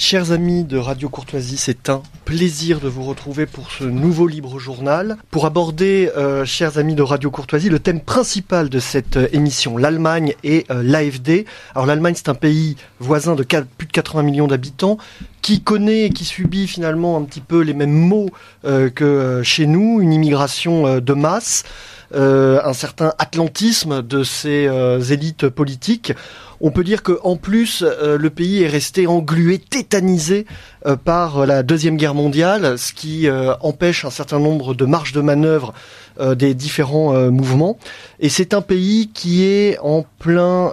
Chers amis de Radio Courtoisie, c'est un plaisir de vous retrouver pour ce nouveau libre journal. Pour aborder, euh, chers amis de Radio Courtoisie, le thème principal de cette euh, émission, l'Allemagne et euh, l'AFD. Alors l'Allemagne, c'est un pays voisin de plus de 80 millions d'habitants qui connaît et qui subit finalement un petit peu les mêmes maux que chez nous, une immigration de masse. un certain atlantisme de ces élites politiques. On peut dire qu'en plus, euh, le pays est resté englué, tétanisé euh, par la Deuxième Guerre mondiale, ce qui euh, empêche un certain nombre de marges de manœuvre des différents mouvements. Et c'est un pays qui est en plein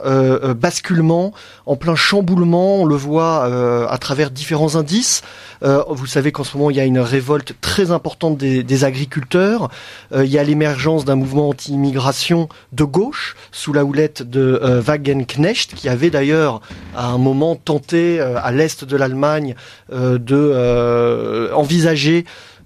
basculement, en plein chamboulement. On le voit à travers différents indices. vous savez qu'en ce moment, il y a une révolte très importante des, agriculteurs. il y a l'émergence d'un mouvement anti-immigration de gauche sous la houlette de Wagenknecht qui avait d'ailleurs à un moment tenté euh, à l'est de l'Allemagne euh, de euh,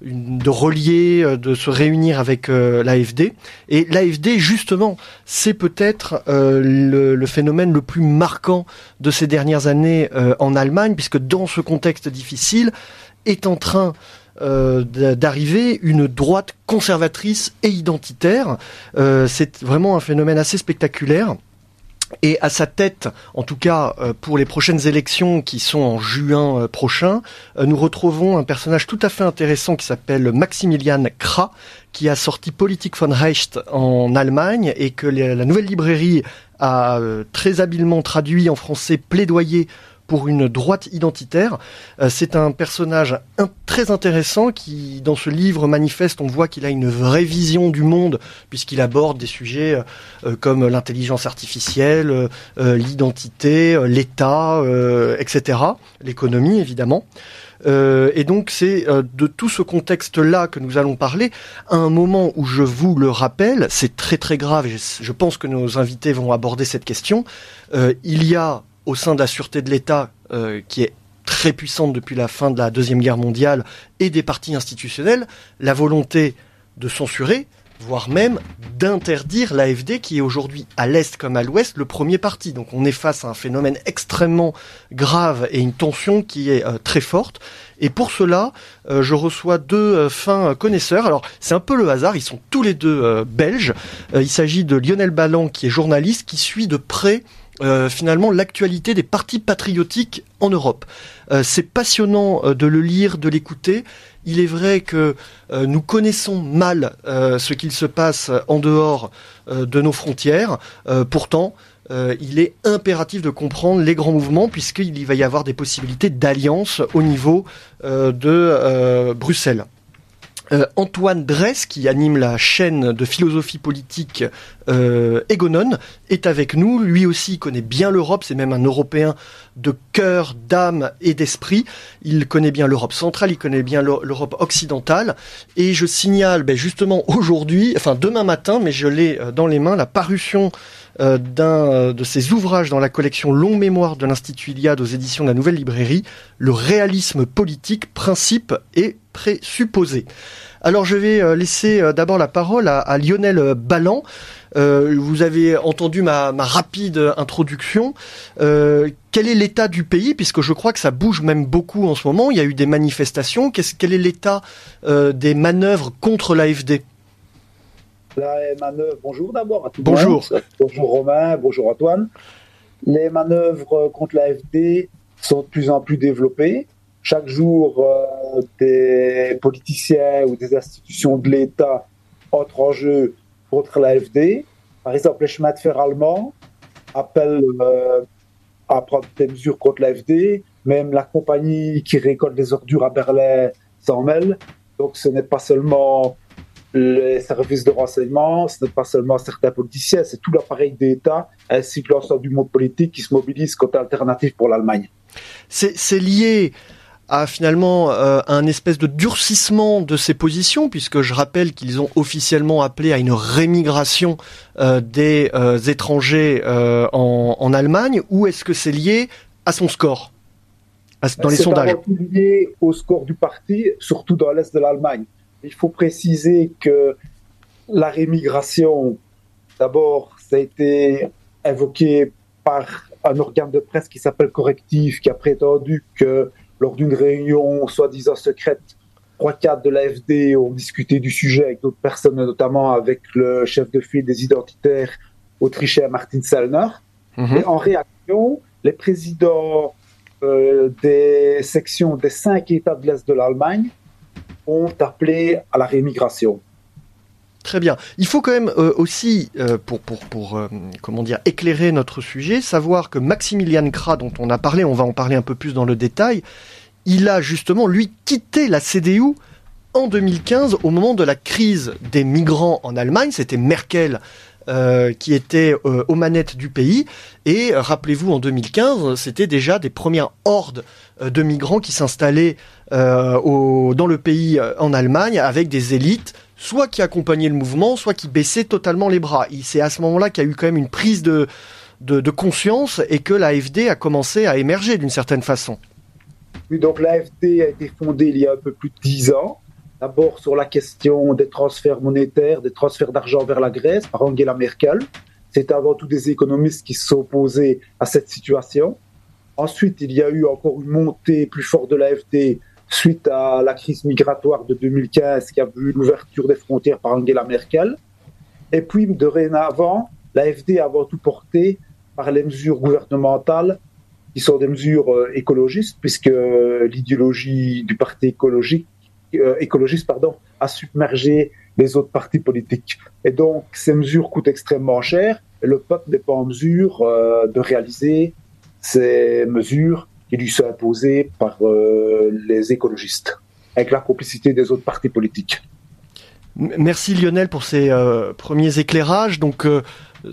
de relier, de se réunir avec l'AFD. Et l'AFD, justement, c'est peut-être le, phénomène le plus marquant de ces dernières années en Allemagne, puisque dans ce contexte difficile, est en train d'arriver une droite conservatrice et identitaire. c'est vraiment un phénomène assez spectaculaire. Et à sa tête, en tout cas euh, pour les prochaines élections qui sont en juin euh, prochain, euh, nous retrouvons un personnage tout à fait intéressant qui s'appelle Maximilian Kra, qui a sorti Politik von Recht en Allemagne et que la nouvelle librairie a très habilement traduit en français plaidoyer pour une droite identitaire. Euh, c'est un personnage très intéressant qui, dans ce livre manifeste, on voit qu'il a une vraie vision du monde puisqu'il aborde des sujets euh, euh, comme l'intelligence artificielle, l'identité, l'État, etc., l'économie évidemment. et donc c'est de tout ce contexte-là que nous allons parler, à un moment où je vous le rappelle, c'est très très grave, et je pense que nos invités vont aborder cette question, il y a au sein de la sûreté de l'État, euh, qui est très puissante depuis la fin de la Deuxième Guerre mondiale, et des partis institutionnels, la volonté de censurer, voire même d'interdire l'AFD, qui est aujourd'hui à l'Est comme à l'Ouest le premier parti. Donc on est face à un phénomène extrêmement grave et une tension qui est euh, très forte. Et pour cela, euh, je reçois deux fins connaisseurs. Alors c'est un peu le hasard, ils sont tous les deux belges. il s'agit de Lionel Ballan, qui est journaliste, qui suit de près euh, finalement l'actualité des partis patriotiques en Europe. Euh, c'est passionnant euh, de le lire, de l'écouter. Il est vrai que nous connaissons mal ce qu'il se passe en dehors de nos frontières. pourtant, il est impératif de comprendre les grands mouvements puisqu'il va y avoir des possibilités d'alliance au niveau de Bruxelles. Euh, Antoine Dress, qui anime la chaîne de philosophie politique euh, Egonon, est avec nous. Lui aussi connaît bien l'Europe, c'est même un Européen de cœur, d'âme et d'esprit. Il connaît bien l'Europe centrale, il connaît bien l'Europe occidentale. Et je signale ben, justement aujourd'hui, enfin demain matin, mais je l'ai euh, dans les mains, la parution d'un de ses ouvrages dans la collection Longue Mémoire de l'Institut Iliade aux éditions de la Nouvelle Librairie, Le réalisme politique, principe et présupposé. Alors je vais euh, laisser euh, d'abord la parole à, Lionel Ballan. Euh, vous avez entendu ma, rapide introduction. quel est l'état du pays? Puisque je crois que ça bouge même beaucoup en ce moment. Il y a eu des manifestations. quel est l'état des manœuvres contre l'AFD La manœuvre. Bonjour d'abord à tous. Bonjour. Bonjour Romain. Bonjour Antoine. Les manœuvres contre l'AFD sont de plus en plus développées. Chaque jour, euh, des politiciens ou des institutions de l'État entrent en jeu contre l'AFD. Par exemple, les chemins de fer allemands appellent euh, à prendre des mesures contre l'AFD. Même la compagnie qui récolte les ordures à Berlin s'en mêle. Donc ce n'est pas seulement les services de renseignement, ce n'est pas seulement certains politiciens, c'est tout l'appareil d'État ainsi que l'ensemble du monde politique qui se mobilise contre l'alternative pour l'Allemagne. C'est lié à finalement euh, un espèce de durcissement de ses positions, puisque je rappelle qu'ils ont officiellement appelé à une rémigration euh, des euh, étrangers en, en, Allemagne, ou est-ce que c'est lié à son score? Dans les sondages C'est lié au score du parti, surtout dans l'est de l'Allemagne. Il faut préciser que la rémigration, d'abord, ça a été évoqué par un organe de presse qui s'appelle Correctif, qui a prétendu que lors d'une réunion soi-disant secrète, trois cadres de l'AFD ont discuté du sujet avec d'autres personnes, notamment avec le chef de file des identitaires autrichien Martin Sellner. Mhm. Et en réaction, les présidents euh, des sections des cinq États de l'Est de l'Allemagne ont appelé à la rémigration. Très bien. Il faut quand même euh, aussi, euh, pour, pour, pour comment dire, éclairer notre sujet, savoir que Maximilian Krah, dont on a parlé, on va en parler un peu plus dans le détail, il a justement, lui, quitté la CDU en 2015 au moment de la crise des migrants en Allemagne. C'était Merkel euh, qui était euh, aux manettes du pays. Et euh, rappelez-vous, en 2015, c'était déjà des premières hordes de migrants qui s'installaient dans le pays en Allemagne avec des élites soit qui accompagnaient le mouvement, soit qui baissaient totalement les bras. C'est à ce moment-là qu'il y a eu quand même une prise de, de, de conscience et que l'AFD a commencé à émerger d'une certaine façon. Oui, donc l'AFD a été fondée il y a un peu plus de dix ans. D'abord sur la question des transferts monétaires, des transferts d'argent vers la Grèce par Angela Merkel. C'est avant tout des économistes qui s'opposaient à cette situation. Ensuite, il y a eu encore une montée plus forte de l'AFD suite à la crise migratoire de 2015 qui a vu l'ouverture des frontières par Angela Merkel. Et puis, dorénavant, l'AFD a avant tout porté par les mesures gouvernementales qui sont des mesures euh, écologistes, puisque l'idéologie du parti écologique euh, écologiste pardon, à submerger les autres partis politiques. Et donc, ces mesures coûtent extrêmement cher et le peuple n'est pas en mesure euh, de réaliser ces mesures qui lui sont imposées par euh, les écologistes, avec la complicité des autres partis politiques. Merci Lionel pour ces premiers éclairages. Donc,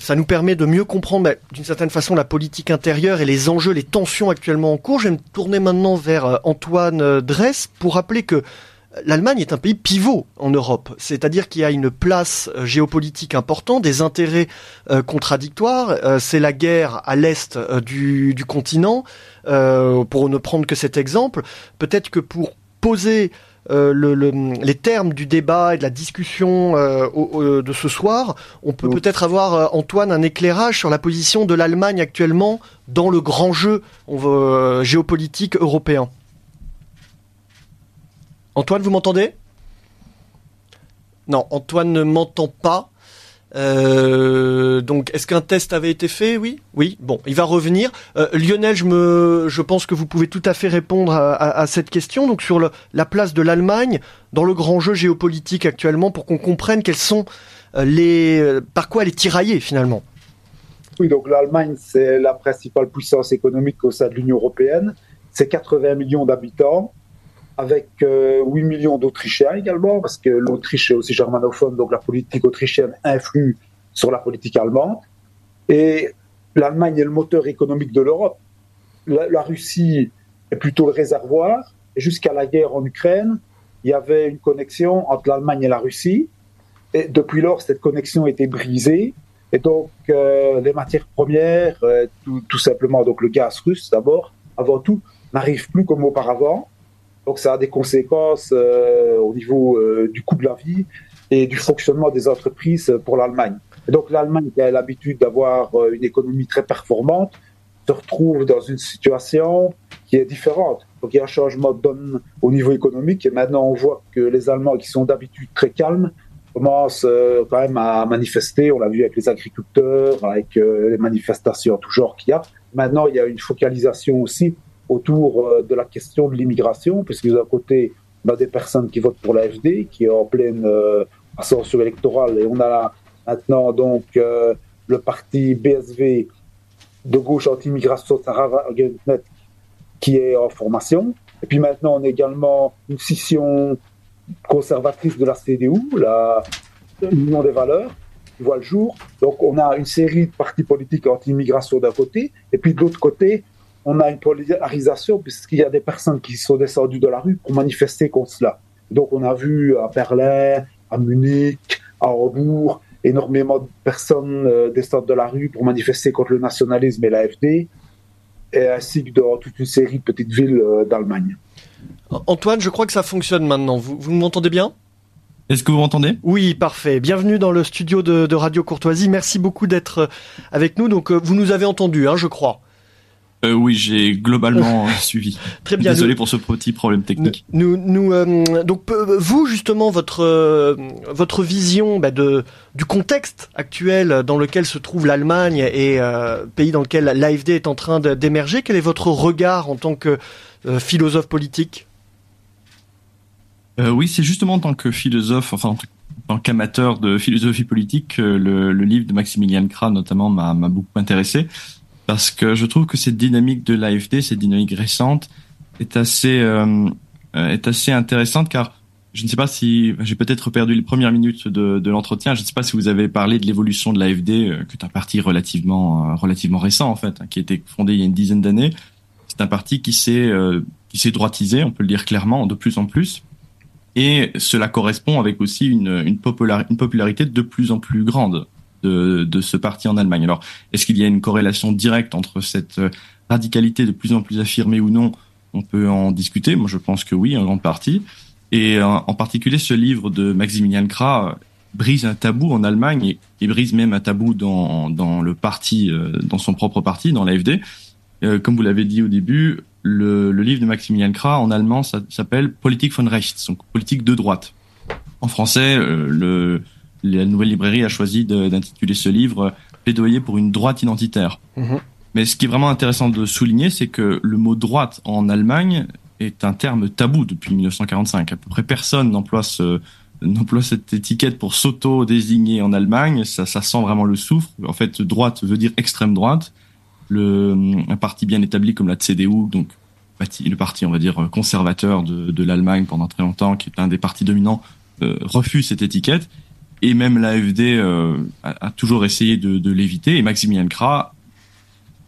ça nous permet de mieux comprendre d'une certaine façon la politique intérieure et les enjeux, les tensions actuellement en cours. Je vais me tourner maintenant vers Antoine Dress pour rappeler que l'Allemagne est un pays pivot en Europe, c'est-à-dire qu'il y a une place euh, géopolitique importante, des intérêts euh, contradictoires. Euh, c'est la guerre à l'est du, continent, pour ne prendre que cet exemple. Peut-être que pour poser les termes du débat et de la discussion de ce soir, on peut peut-être avoir, Antoine, un éclairage sur la position de l'Allemagne actuellement dans le grand jeu géopolitique européen. Antoine, vous m'entendez? Non, Antoine ne m'entend pas. Euh, donc, est-ce qu'un test avait été fait? Oui, oui. Bon, il va revenir. Euh, Lionel, je pense que vous pouvez tout à fait répondre à, cette question. Donc, sur la place de l'Allemagne dans le grand jeu géopolitique actuellement, pour qu'on comprenne quels sont euh, les, par quoi elle est tiraillée finalement. Oui, donc l'Allemagne c'est la principale puissance économique au sein de l'Union européenne. C'est 80 millions d'habitants avec 8 euh, millions d'Autrichiens également, parce que l'Autriche est aussi germanophone, donc la politique autrichienne influe sur la politique allemande. Et l'Allemagne est le moteur économique de l'Europe. La, Russie est plutôt le réservoir. Jusqu'à la guerre en Ukraine, il y avait une connexion entre l'Allemagne et la Russie. Et depuis lors, cette connexion a été brisée. Et donc, euh, les matières premières, euh, tout, tout, simplement, donc le gaz russe d'abord, avant tout, n'arrivent plus comme auparavant. Donc ça a des conséquences euh, au niveau euh, du coût de la vie et du fonctionnement des entreprises pour l'Allemagne. donc l'Allemagne qui a l'habitude d'avoir euh, une économie très performante se retrouve dans une situation qui est différente. Donc il y a un changement donne au niveau économique et maintenant on voit que les Allemands qui sont d'habitude très calmes commencent quand même à manifester. On l'a vu avec les agriculteurs, avec les manifestations tout genre qu'il y a. Maintenant il y a une focalisation aussi autour euh, de la question de l'immigration, puisque d'un côté, on a des personnes qui votent pour l'AFD, qui est en pleine euh, ascension électorale, et on a maintenant donc euh, le parti BSV de gauche anti-immigration, qui est en formation. Et puis maintenant, on a également une scission conservatrice de la CDU, la Union des valeurs, qui voit le jour. Donc on a une série de partis politiques anti-immigration d'un côté, et puis de l'autre côté, on a une polarisation puisqu'il y a des personnes qui sont descendues de la rue pour manifester contre cela. Donc on a vu à Berlin, à Munich, à Hambourg, énormément de personnes euh, descendre de la rue pour manifester contre le nationalisme et l'AFD, et ainsi que dans toute une série de petites villes euh, d'Allemagne. Antoine, je crois que ça fonctionne maintenant. Vous, vous m'entendez bien? Est-ce que vous m'entendez? Oui, parfait. Bienvenue dans le studio de, Radio Courtoisie. Merci beaucoup d'être avec nous. Donc, euh, vous nous avez entendu, hein, je crois. Euh, oui, j'ai globalement suivi. Très bien. Désolé pour ce petit problème technique. Nous, nous, euh, donc vous justement votre euh, votre vision bah, de du contexte actuel dans lequel se trouve l'Allemagne et pays dans lequel l'AFD est en train d'émerger. Quel est votre regard en tant que philosophe politique? Oui, c'est justement en tant que philosophe, enfin en tant qu'amateur de philosophie politique, le, le, livre de Maximilian Krah notamment m'a beaucoup intéressé parce que je trouve que cette dynamique de l'AFD, cette dynamique récente, est assez euh, est assez intéressante car je ne sais pas si j'ai peut-être perdu les premières minutes de, de l'entretien. Je ne sais pas si vous avez parlé de l'évolution de l'AFD, euh, qui est un parti relativement euh, relativement récent en fait, hein, qui a été fondé il y a une dizaine d'années. C'est un parti qui s'est euh, qui s'est droitisé, on peut le dire clairement, de plus en plus. Et cela correspond avec aussi une, une, une popularité de plus en plus grande de, de ce parti en Allemagne. Alors, est-ce qu'il y a une corrélation directe entre cette euh, radicalité de plus en plus affirmée ou non? On peut en discuter. Moi, je pense que oui, en grande partie. Et euh, en particulier, ce livre de Maximilian Krah euh, brise un tabou en Allemagne et, brise même un tabou dans, dans le parti, dans son propre parti, dans l'AFD. comme vous l'avez dit au début, le, le, livre de Maximilian Krah en allemand s'appelle Politik von rechts, donc politique de droite. En français, le, la nouvelle librairie a choisi d'intituler ce livre Plaidoyer pour une droite identitaire. Mhm. Mais ce qui est vraiment intéressant de souligner, c'est que le mot droite en Allemagne est un terme tabou depuis 1945. À peu près personne n'emploie ce, n'emploie cette étiquette pour s'auto-désigner en Allemagne. Ça, ça sent vraiment le souffle. En fait, droite veut dire extrême droite. Le, un parti bien établi comme la CDU, donc le parti, on va dire, conservateur de, de l'Allemagne pendant très longtemps, qui est un des partis dominants, euh, refuse cette étiquette et même l'AFD euh, a, a, toujours essayé de, de l'éviter. Et Maximilian Krah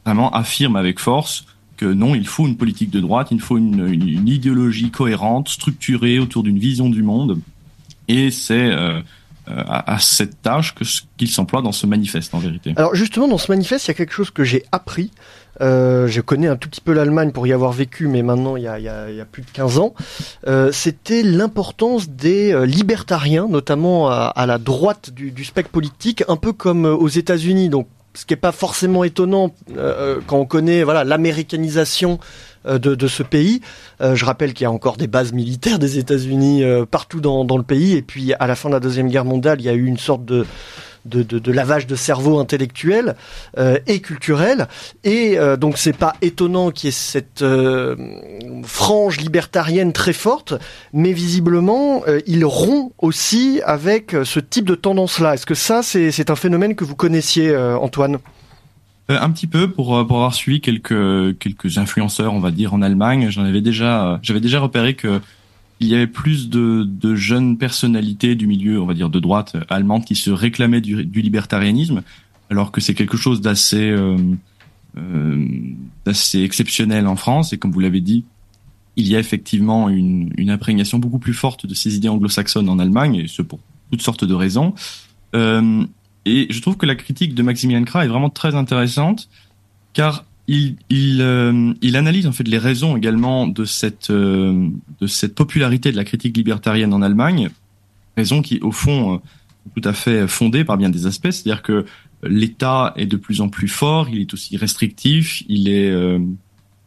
vraiment affirme avec force que non, il faut une politique de droite, il faut une, une, idéologie cohérente, structurée autour d'une vision du monde. Et c'est euh, à, à, cette tâche que qu'il s'emploie dans ce manifeste en vérité. Alors justement, dans ce manifeste, il y a quelque chose que j'ai appris. Euh, je connais un tout petit peu l'Allemagne pour y avoir vécu, mais maintenant il y a, il y a, il y a plus de 15 ans. Euh, C'était l'importance des euh, libertariens, notamment à, à la droite du, du, spectre politique, un peu comme euh, aux États-Unis. Donc, ce qui n'est pas forcément étonnant euh, quand on connaît voilà l'américanisation de, de, ce pays. Euh, je rappelle qu'il y a encore des bases militaires des États-Unis euh, partout dans, dans, le pays. Et puis, à la fin de la Deuxième Guerre mondiale, il y a eu une sorte de, de, lavage de cerveau intellectuel euh, et culturel. Et euh, donc c'est pas étonnant qu'il y ait cette euh, frange libertarienne très forte, mais visiblement euh, il rompt aussi avec ce type de tendance-là. Est-ce que ça c'est un phénomène que vous connaissiez, Antoine? Un petit peu pour, pour avoir suivi quelques quelques influenceurs, on va dire en Allemagne, j'en avais déjà j'avais déjà repéré que il y avait plus de, de, jeunes personnalités du milieu, on va dire de droite allemande, qui se réclamaient du, du libertarianisme, alors que c'est quelque chose d'assez euh, euh, exceptionnel en France. Et comme vous l'avez dit, il y a effectivement une, une, imprégnation beaucoup plus forte de ces idées anglo-saxonnes en Allemagne, et ce pour toutes sortes de raisons. Euh, et je trouve que la critique de Maximilian Krah est vraiment très intéressante, car euh, il, analyse en fait les raisons également de cette euh, de cette popularité de la critique libertarienne en Allemagne, raison qui au fond euh, tout à fait fondée par bien des aspects, c'est-à-dire que l'État est de plus en plus fort, il est aussi restrictif, il est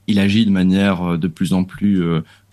il agit de manière de plus en plus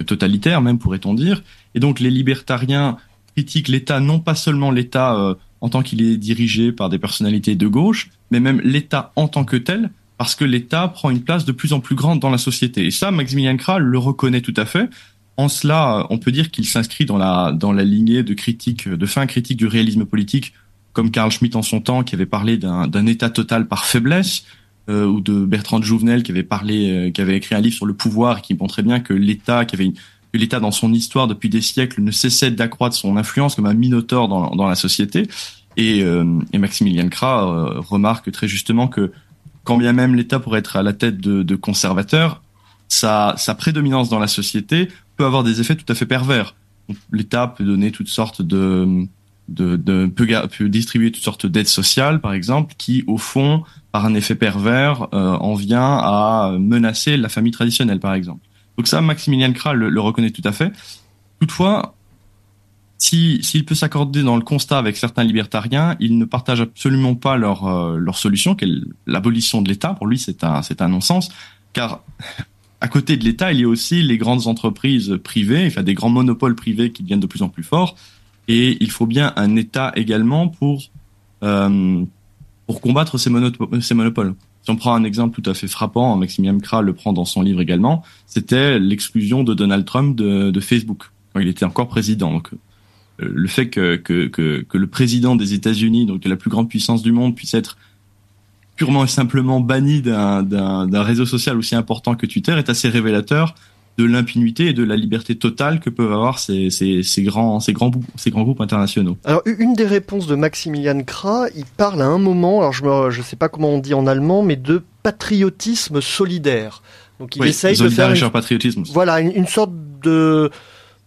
totalitaire même pourrait-on dire, et donc les libertariens critiquent l'État non pas seulement l'État en tant qu'il est dirigé par des personnalités de gauche, mais même l'État en tant que tel parce que l'État prend une place de plus en plus grande dans la société. Et ça, Maximilien Krah le reconnaît tout à fait. En cela, on peut dire qu'il s'inscrit dans la dans la lignée de critique, de fin critique du réalisme politique, comme Carl Schmitt en son temps, qui avait parlé d'un État total par faiblesse, euh, ou de Bertrand Jouvenel, qui avait parlé, euh, qui avait écrit un livre sur le pouvoir, et qui montrait bien que l'État, qui avait une, l'État dans son histoire depuis des siècles ne cessait d'accroître son influence comme un minotaure dans, dans la société. Et, euh, et Maximilien Krah euh, remarque très justement que quand bien même l'État pourrait être à la tête de, conservateurs, sa, prédominance dans la société peut avoir des effets tout à fait pervers. L'État peut donner toutes sortes de, de, de peut, distribuer toutes sortes d'aides sociales, par exemple, qui, au fond, par un effet pervers, euh, en vient à menacer la famille traditionnelle, par exemple. Donc ça, Maximilien Krah le, le reconnaît tout à fait. Toutefois, s'il si, peut s'accorder dans le constat avec certains libertariens, il ne partage absolument pas leur, euh, leur solution, qui est l'abolition de l'État. Pour lui, c'est un, c'est un non-sens. car à côté de l'État, il y a aussi les grandes entreprises privées, enfin des grands monopoles privés qui deviennent de plus en plus forts, et il faut bien un État également pour euh, pour combattre ces, monopoles. Si on prend un exemple tout à fait frappant, Maximilian Kra le prend dans son livre également, c'était l'exclusion de Donald Trump de, de, Facebook quand il était encore président. Le fait que, que, que, que le président des États-Unis, donc de la plus grande puissance du monde, puisse être purement et simplement banni d'un réseau social aussi important que Twitter est assez révélateur de l'impunité et de la liberté totale que peuvent avoir ces, ces, ces, grands, ces, grands, ces grands groupes internationaux. Alors, une des réponses de Maximilian Kra, il parle à un moment, alors je ne je sais pas comment on dit en allemand, mais de patriotisme solidaire. Donc il essaye de faire une, patriotisme. Voilà, une, une sorte de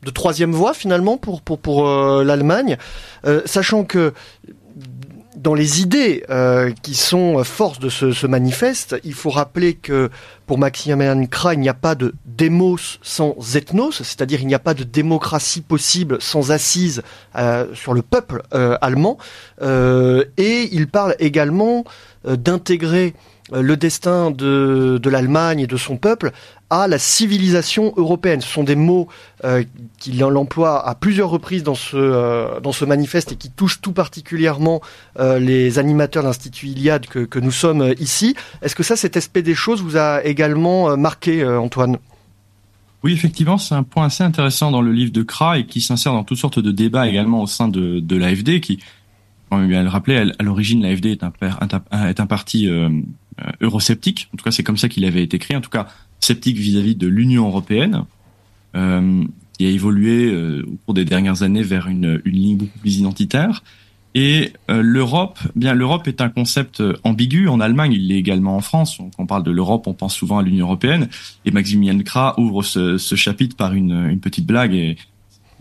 de troisième voie finalement pour pour pour euh, l'Allemagne, euh, sachant que dans les idées euh, qui sont force de ce, manifeste, il faut rappeler que pour Maximilian Krah, il n'y a pas de démos sans ethnos, c'est-à-dire il n'y a pas de démocratie possible sans assise sur le peuple allemand. Et il parle également d'intégrer le destin de, de l'Allemagne et de son peuple à la civilisation européenne. Ce sont des mots euh, qu'il emploie à plusieurs reprises dans ce, euh, dans ce manifeste et qui touchent tout particulièrement euh, les animateurs de l'Institut Iliade que, que, nous sommes ici. Est-ce que ça, cet aspect des choses vous a également marqué, Antoine? Oui, effectivement, c'est un point assez intéressant dans le livre de Kra et qui s'insère dans toutes sortes de débats également au sein de, de l'AFD, qui, comme bien le rappeler, à l'origine, l'AFD est un parti eurosceptique. En tout cas, c'est comme ça qu'il avait été créé. En tout cas, sceptique vis-à-vis de l'Union européenne, euh, qui a évolué euh, au cours des dernières années vers une, une ligne beaucoup plus identitaire. Et euh, l'Europe, bien l'Europe est un concept ambigu. En Allemagne, il l'est également en France. Quand on parle de l'Europe, on pense souvent à l'Union européenne. Et Maximilian Kra ouvre ce, ce chapitre par une, une, petite blague et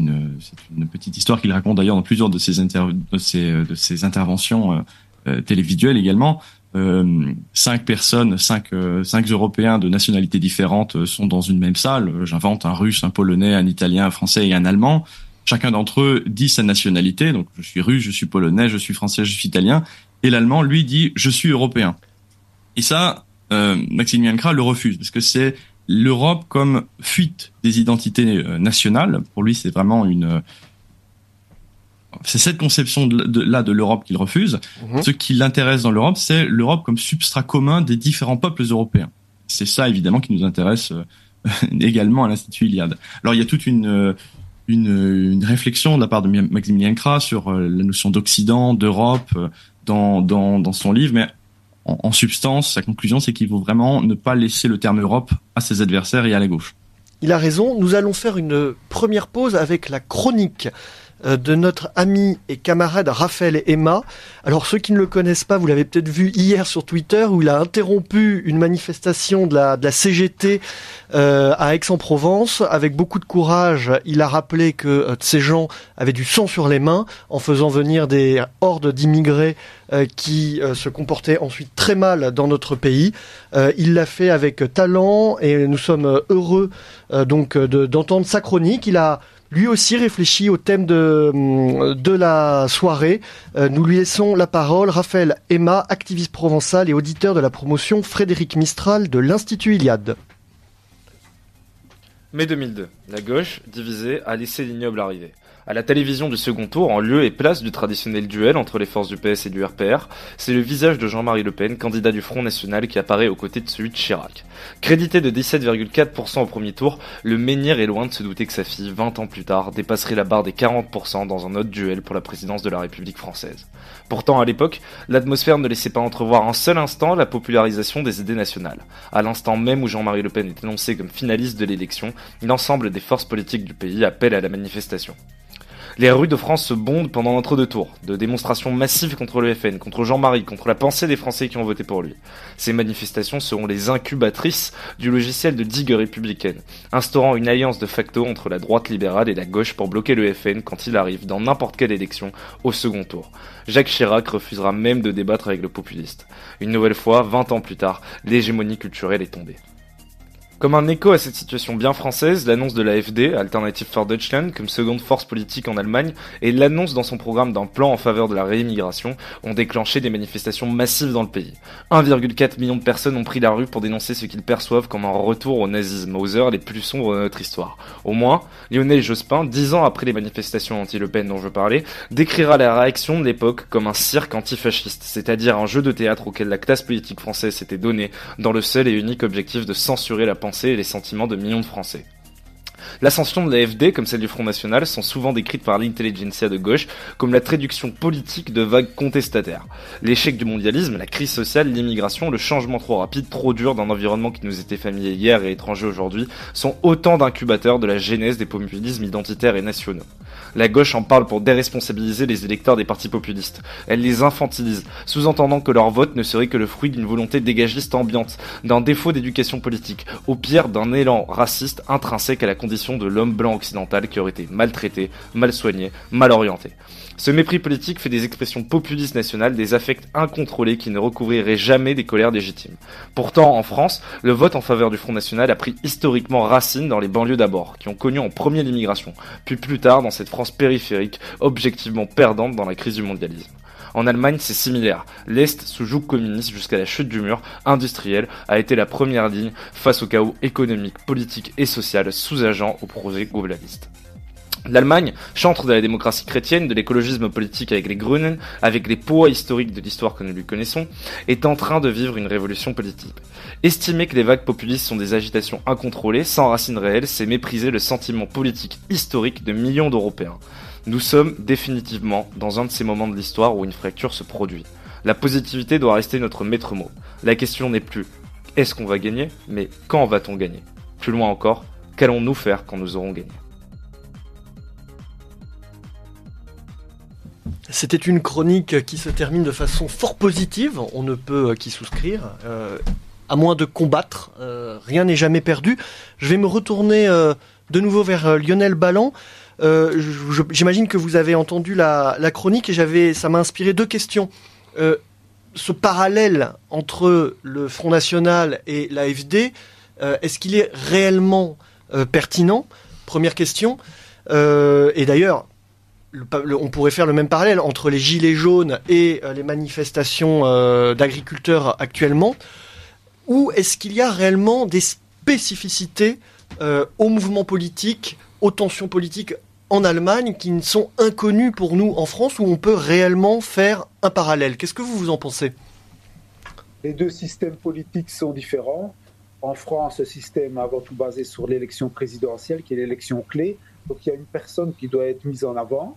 une, une petite histoire qu'il raconte d'ailleurs dans plusieurs de ses, de ses, de ses interventions euh, télévisuelles également euh, cinq personnes, cinq, euh, cinq Européens de nationalités différentes euh, sont dans une même salle. J'invente un Russe, un Polonais, un Italien, un Français et un Allemand. Chacun d'entre eux dit sa nationalité. Donc, je suis Russe, je suis Polonais, je suis Français, je suis Italien. Et l'Allemand, lui, dit je suis Européen. Et ça, euh, Maximilian Krah le refuse parce que c'est l'Europe comme fuite des identités nationales. Pour lui, c'est vraiment une c'est cette conception de, là de l'Europe qu'il refuse. Mhm. Ce qui l'intéresse dans l'Europe, c'est l'Europe comme substrat commun des différents peuples européens. C'est ça évidemment qui nous intéresse euh, également à l'Institut Iliade. Alors il y a toute une, euh, une, une réflexion de la part de Maximilien Kra sur euh, la notion d'Occident, d'Europe dans, dans, dans son livre, mais en, en substance, sa conclusion, c'est qu'il faut vraiment ne pas laisser le terme Europe à ses adversaires et à la gauche. Il a raison. Nous allons faire une première pause avec la chronique euh, de notre ami et camarade Raphaël Emma. Alors ceux qui ne le connaissent pas, vous l'avez peut-être vu hier sur Twitter où il a interrompu une manifestation de la, CGT euh, à Aix-en-Provence. Avec beaucoup de courage, il a rappelé que euh, ces gens avaient du sang sur les mains en faisant venir des hordes d'immigrés euh, qui se comportaient ensuite très mal dans notre pays. il l'a fait avec talent et nous sommes heureux donc d'entendre sa chronique. Il a lui aussi réfléchit au thème de, de la soirée. Euh, nous lui laissons la parole. Raphaël Emma, activiste provençal et auditeur de la promotion Frédéric Mistral de l'Institut Iliade. Mai 2002, la gauche, divisée, a laissé l'ignoble arriver. À la télévision du second tour, en lieu et place du traditionnel duel entre les forces du PS et du RPR, c'est le visage de Jean-Marie Le Pen, candidat du Front National, qui apparaît aux côtés de celui de Chirac. Crédité de 17,4% au premier tour, le menhir est loin de se douter que sa fille, 20 ans plus tard, dépasserait la barre des 40% dans un autre duel pour la présidence de la République française. Pourtant, à l'époque, l'atmosphère ne laissait pas entrevoir un seul instant la popularisation des idées nationales. À l'instant même où Jean-Marie Le Pen est annoncé comme finaliste de l'élection, l'ensemble des forces politiques du pays appellent à la manifestation. Les rues de France se bondent pendant l'entre-deux tours, de démonstrations massives contre le FN, contre Jean-Marie, contre la pensée des Français qui ont voté pour lui. Ces manifestations seront les incubatrices du logiciel de digue républicaine, instaurant une alliance de facto entre la droite libérale et la gauche pour bloquer le FN quand il arrive dans n'importe quelle élection au second tour. Jacques Chirac refusera même de débattre avec le populiste. Une nouvelle fois, 20 ans plus tard, l'hégémonie culturelle est tombée. Comme un écho à cette situation bien française, l'annonce de l'AFD, Alternative for Deutschland, comme seconde force politique en Allemagne, et l'annonce dans son programme d'un plan en faveur de la réimmigration ont déclenché des manifestations massives dans le pays. 1,4 million de personnes ont pris la rue pour dénoncer ce qu'ils perçoivent comme un retour au nazisme, aux heures les plus sombres de notre histoire. Au moins, Lionel Jospin, dix ans après les manifestations anti-Le Pen dont je parlais, décrira la réaction de l'époque comme un cirque antifasciste, c'est-à-dire un jeu de théâtre auquel la classe politique française s'était donnée dans le seul et unique objectif de censurer la pensée et les sentiments de millions de Français. L'ascension de l'AFD, comme celle du Front National, sont souvent décrites par l'intelligentsia de gauche comme la traduction politique de vagues contestataires. L'échec du mondialisme, la crise sociale, l'immigration, le changement trop rapide, trop dur d'un environnement qui nous était familier hier et étranger aujourd'hui, sont autant d'incubateurs de la genèse des populismes identitaires et nationaux. La gauche en parle pour déresponsabiliser les électeurs des partis populistes. Elle les infantilise, sous-entendant que leur vote ne serait que le fruit d'une volonté dégagiste ambiante, d'un défaut d'éducation politique, au pire d'un élan raciste intrinsèque à la de l'homme blanc occidental qui aurait été maltraité, mal soigné, mal orienté. Ce mépris politique fait des expressions populistes nationales des affects incontrôlés qui ne recouvriraient jamais des colères légitimes. Pourtant, en France, le vote en faveur du Front National a pris historiquement racine dans les banlieues d'abord, qui ont connu en premier l'immigration, puis plus tard dans cette France périphérique, objectivement perdante dans la crise du mondialisme. En Allemagne, c'est similaire. L'Est, sous joug communiste jusqu'à la chute du mur industriel, a été la première ligne face au chaos économique, politique et social sous-agent au projet globaliste. L'Allemagne, chantre de la démocratie chrétienne, de l'écologisme politique avec les Grünen, avec les poids historiques de l'histoire que nous lui connaissons, est en train de vivre une révolution politique. Estimer que les vagues populistes sont des agitations incontrôlées, sans racines réelles, c'est mépriser le sentiment politique historique de millions d'Européens. Nous sommes définitivement dans un de ces moments de l'histoire où une fracture se produit. La positivité doit rester notre maître mot. La question n'est plus est-ce qu'on va gagner, mais quand va-t-on gagner? Plus loin encore, qu'allons-nous faire quand nous aurons gagné? C'était une chronique qui se termine de façon fort positive, on ne peut qu'y souscrire. Euh, à moins de combattre, euh, rien n'est jamais perdu. Je vais me retourner euh, de nouveau vers Lionel Ballan. J'imagine que vous avez entendu la, chronique et j'avais, ça m'a inspiré deux questions. ce parallèle entre le Front National et l'AFD, est-ce qu'il est réellement pertinent? Première question. et d'ailleurs, on pourrait faire le même parallèle entre les gilets jaunes et euh, les manifestations euh, d'agriculteurs actuellement. Ou est-ce qu'il y a réellement des spécificités euh, aux mouvements politiques, aux tensions politiques en Allemagne qui ne sont inconnues pour nous en France, où on peut réellement faire un parallèle Qu'est-ce que vous vous en pensez? Les deux systèmes politiques sont différents. En France, ce système est avant tout basé sur l'élection présidentielle, qui est l'élection clé. Donc il y a une personne qui doit être mise en avant,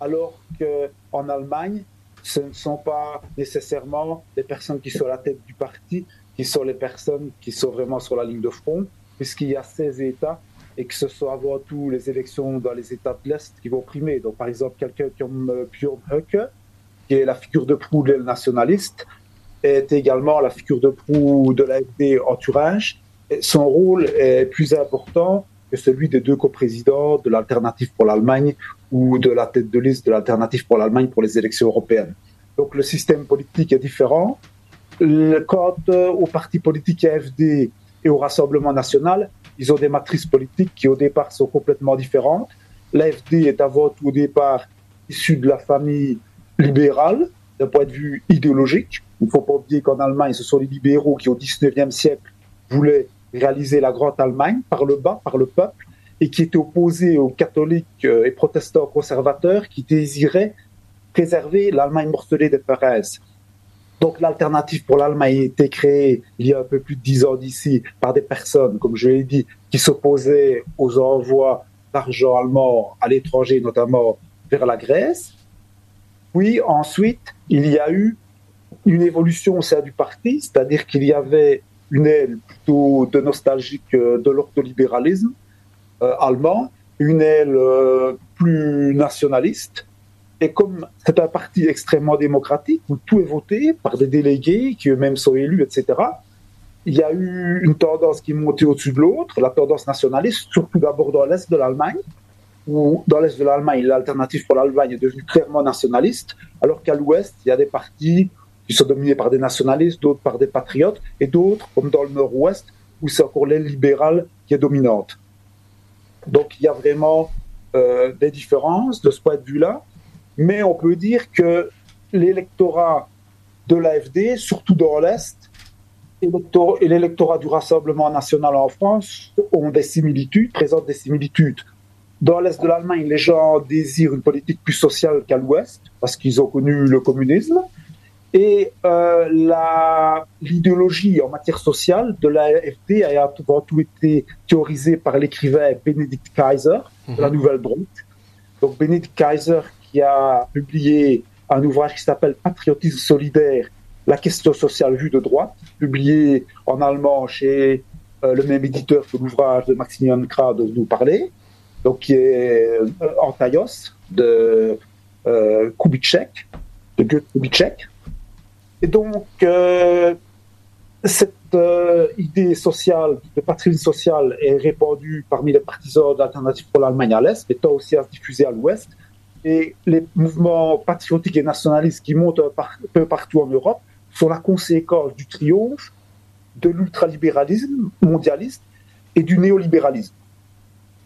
alors qu'en Allemagne, ce ne sont pas nécessairement les personnes qui sont à la tête du parti qui sont les personnes qui sont vraiment sur la ligne de front, puisqu'il y a 16 États et que ce sont avant tout les élections dans les États de l'Est qui vont primer. Donc, par exemple, quelqu'un comme euh, Björn Höcke, qui est la figure de proue des nationalistes, est également la figure de proue de l'AFD en Thuringe. son rôle est plus important que celui des deux coprésidents de l'Alternative pour l'Allemagne ou de la tête de liste de l'Alternative pour l'Allemagne pour les élections européennes. Donc le système politique est différent. Quant euh, aux partis politiques AFD et au Rassemblement national, ils ont des matrices politiques qui au départ sont complètement différentes. L'AFD est avant tout au départ issu de la famille libérale d'un point de vue idéologique. Il ne faut pas oublier qu'en Allemagne, ce sont les libéraux qui au XIXe siècle voulaient réaliser la Grande Allemagne par le bas, par le peuple, et qui était opposé aux catholiques euh, et protestants conservateurs qui désiraient préserver l'Allemagne morcelée des Pérez. Donc l'alternative pour l'Allemagne a été créée il y a un peu plus de dix ans d'ici par des personnes, comme je l'ai dit, qui s'opposaient aux envois d'argent allemand à l'étranger, notamment vers la Grèce. Puis ensuite, il y a eu une évolution au sein du parti, c'est-à-dire qu'il y avait une aile plutôt de nostalgique euh, de l'ortholibéralisme euh, allemand, une aile euh, plus nationaliste. Et comme c'est un parti extrêmement démocratique, où tout est voté par des délégués qui eux-mêmes sont élus, etc., il y a eu une tendance qui montée au-dessus de l'autre, la tendance nationaliste, surtout d'abord dans l'Est de l'Allemagne, où dans l'Est de l'Allemagne, l'alternative pour l'Allemagne est devenue clairement nationaliste, alors qu'à l'Ouest, il y a des partis qui sont dominés par des nationalistes, d'autres par des patriotes, et d'autres, comme dans le nord-ouest, où c'est encore l'aile libérale qui est dominante. Donc il y a vraiment euh, des différences de ce point de vue-là, mais on peut dire que l'électorat de l'AFD, surtout dans l'Est, et l'électorat du Rassemblement national en France ont des similitudes, présentent des similitudes. Dans l'Est de l'Allemagne, les gens désirent une politique plus sociale qu'à l'Ouest, parce qu'ils ont connu le communisme. Et euh, l'idéologie en matière sociale de l'AFD a avant tout été théorisée par l'écrivain Benedict Kaiser, de la mhm. Nouvelle Droite. Donc Benedict Kaiser qui a publié un ouvrage qui s'appelle Patriotisme solidaire, la question sociale vue de droite, publié en allemand chez euh, le même éditeur que l'ouvrage de Maximilian Krah dont nous parler, donc qui est euh, Antaios de euh, Kubitschek, de Goethe Kubitschek. Et donc, euh, cette euh, idée sociale, de patrimoine social, est répandue parmi les partisans d'Alternative pour l'Allemagne à l'Est, mais tend aussi à se diffuser à l'Ouest. Et les mouvements patriotiques et nationalistes qui montent un, peu partout en Europe sont la conséquence du triomphe de l'ultralibéralisme mondialiste et du néolibéralisme.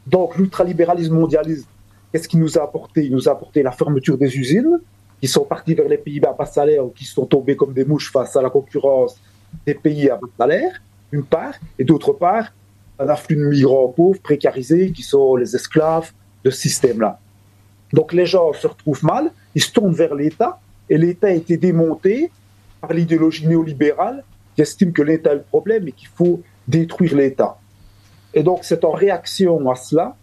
Donc, l'ultralibéralisme mondialiste, qu'est-ce qu'il nous a apporté? Il nous a apporté la fermeture des usines, qui sont partis vers les pays à bas salaire ou qui sont tombés comme des mouches face à la concurrence des pays à bas salaire, d'une part, et d'autre part, un afflux de migrants pauvres, précarisés, qui sont les esclaves de ce système-là. Donc les gens se retrouvent mal, ils se tournent vers l'État, et l'État a été démonté par l'idéologie néolibérale qui estime que l'État est le problème et qu'il faut détruire l'État. Et donc c'est en réaction à cela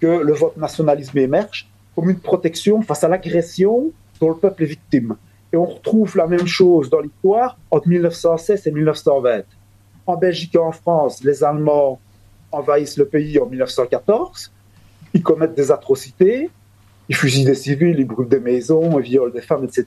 que le vote nationalisme émerge comme une protection face à l'agression dont le peuple est victime. Et on retrouve la même chose dans l'histoire entre 1916 et 1920. En Belgique et en France, les Allemands envahissent le pays en 1914, ils commettent des atrocités, ils fusillent des civils, ils brûlent des maisons, ils violent des femmes, etc.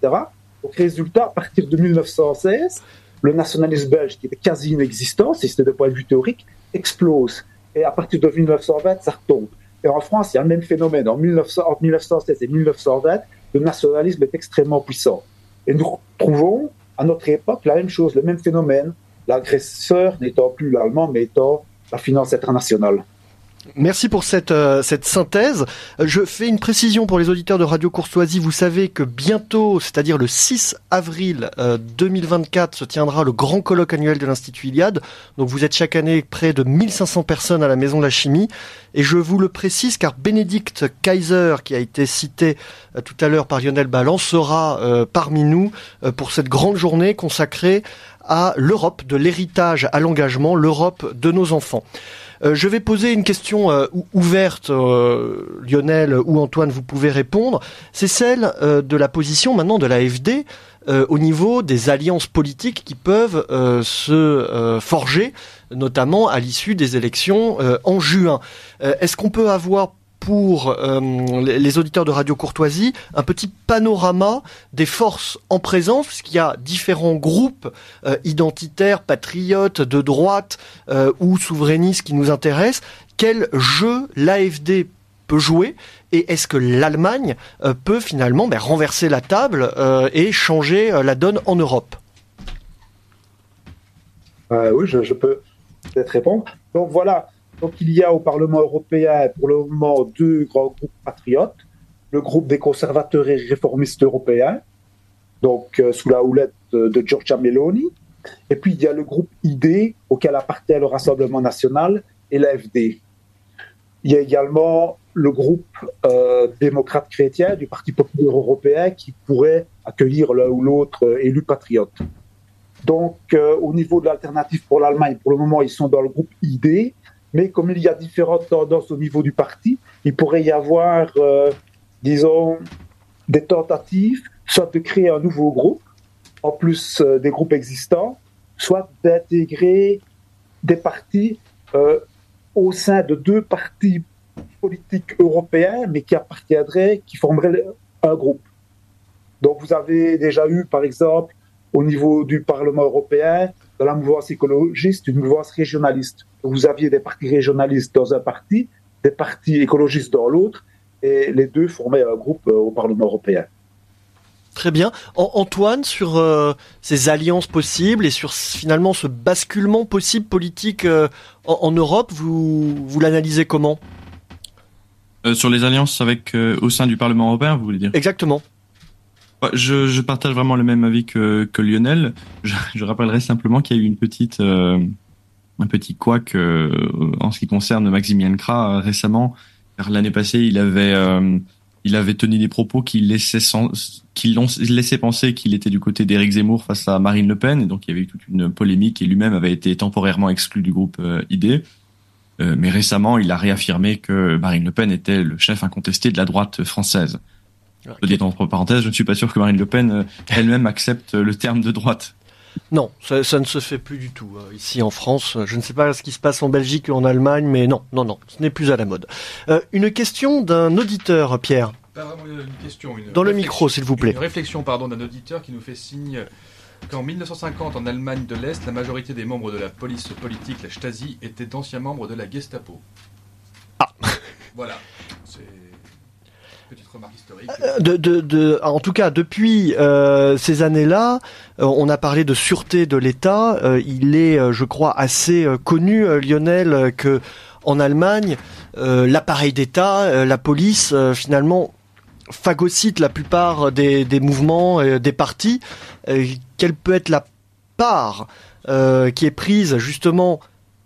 Donc, résultat, à partir de 1916, le nationalisme belge, qui était quasi inexistant, si c'était de point de vue théorique, explose. Et à partir de 1920, ça retombe. Et en France, il y a le même phénomène. En 1900, entre 1916 et 1920, le nationalisme est extrêmement puissant. Et nous retrouvons à notre époque la même chose, le même phénomène, l'agresseur n'étant plus l'allemand, mais étant la finance internationale. Merci pour cette, euh, synthèse. Je fais une précision pour les auditeurs de Radio Courtoisie. Vous savez que bientôt, c'est-à-dire le 6 avril 2024, euh, se tiendra le grand colloque annuel de l'Institut Iliade. Donc vous êtes chaque année près de 1500 personnes à la Maison de la Chimie. Et je vous le précise car Bénédicte Kaiser, qui a été cité euh, tout à l'heure par Lionel Ballan, sera parmi nous pour cette grande journée consacrée à l'Europe de l'héritage à l'engagement, l'Europe de nos enfants. Euh, je vais poser une question euh, ouverte, euh, Lionel ou Antoine, vous pouvez répondre. C'est celle de la position maintenant de l'AFD au niveau des alliances politiques qui peuvent se forger, notamment à l'issue des élections en juin. Est-ce qu'on peut avoir pour euh, les auditeurs de Radio Courtoisie un petit panorama des forces en présence, puisqu'il y a différents groupes euh, identitaires, patriotes, de droite euh, ou souverainistes qui nous intéressent. Quel jeu l'AFD peut jouer et est-ce que l'Allemagne peut finalement ben, renverser la table et changer la donne en Europe? Oui, je, je peux peut-être répondre. Donc voilà, donc il y a au Parlement européen pour le moment deux grands groupes patriotes. Le groupe des conservateurs et réformistes européens, donc euh, sous la houlette de, Giorgia Meloni. Et puis il y a le groupe ID auquel appartient le Rassemblement national et l'AFD. Il y a également le groupe euh, démocrate chrétien du Parti populaire européen qui pourrait accueillir l'un ou l'autre euh, élu patriote. Donc, au niveau de l'alternative pour l'Allemagne, pour le moment, ils sont dans le groupe ID, mais comme il y a différentes tendances au niveau du parti, il pourrait y avoir, euh, disons, des tentatives, soit de créer un nouveau groupe, en plus euh, des groupes existants, soit d'intégrer des partis euh, au sein de deux partis politiques européens, mais qui appartiendraient, qui formeraient un groupe. Donc vous avez déjà eu, par exemple, au niveau du Parlement européen, dans la mouvance écologiste, une mouvance régionaliste. Vous aviez des partis régionalistes dans un parti, des partis écologistes dans l'autre, et les deux formaient un groupe euh, au Parlement européen. Très bien. Antoine, sur euh, ces alliances possibles et sur finalement ce basculement possible politique euh, en, Europe, vous, vous l'analysez comment? Euh, Sur les alliances avec au sein du Parlement européen, vous voulez dire? Exactement. Je, je, partage vraiment le même avis que, que Lionel. Je, je rappellerai simplement qu'il y a eu une petite, un petit couac en ce qui concerne Maximilien Kra récemment. Car l'année passée, il avait il avait tenu des propos qui laissaient, qui laissaient penser qu'il était du côté d'Éric Zemmour face à Marine Le Pen, et donc il y avait eu toute une polémique, et lui-même avait été temporairement exclu du groupe euh, ID. Euh, mais récemment, il a réaffirmé que Marine Le Pen était le chef incontesté de la droite française. Je dis entre parenthèses, je ne suis pas sûr que Marine Le Pen euh, elle-même accepte le terme de droite. Non, ça, ça, ne se fait plus du tout. Euh, ici en France, je ne sais pas ce qui se passe en Belgique ou en Allemagne, mais non, non, non, ce n'est plus à la mode. Euh, une question d'un auditeur, Pierre. Pas vraiment une question. Une Dans le micro, s'il vous plaît. Une réflexion, pardon, d'un auditeur qui nous fait signe qu'en 1950, en Allemagne de l'Est, la majorité des membres de la police politique, la Stasi, étaient d'anciens membres de la Gestapo. Ah Voilà. Petite remarque historique. Euh, en tout cas, depuis euh, ces années-là, euh, on a parlé de sûreté de l'État. Il est, je crois, assez connu, Lionel, que en Allemagne, l'appareil d'État, la police, finalement, phagocyte la plupart des, des mouvements, des partis. quelle peut être la part qui est prise justement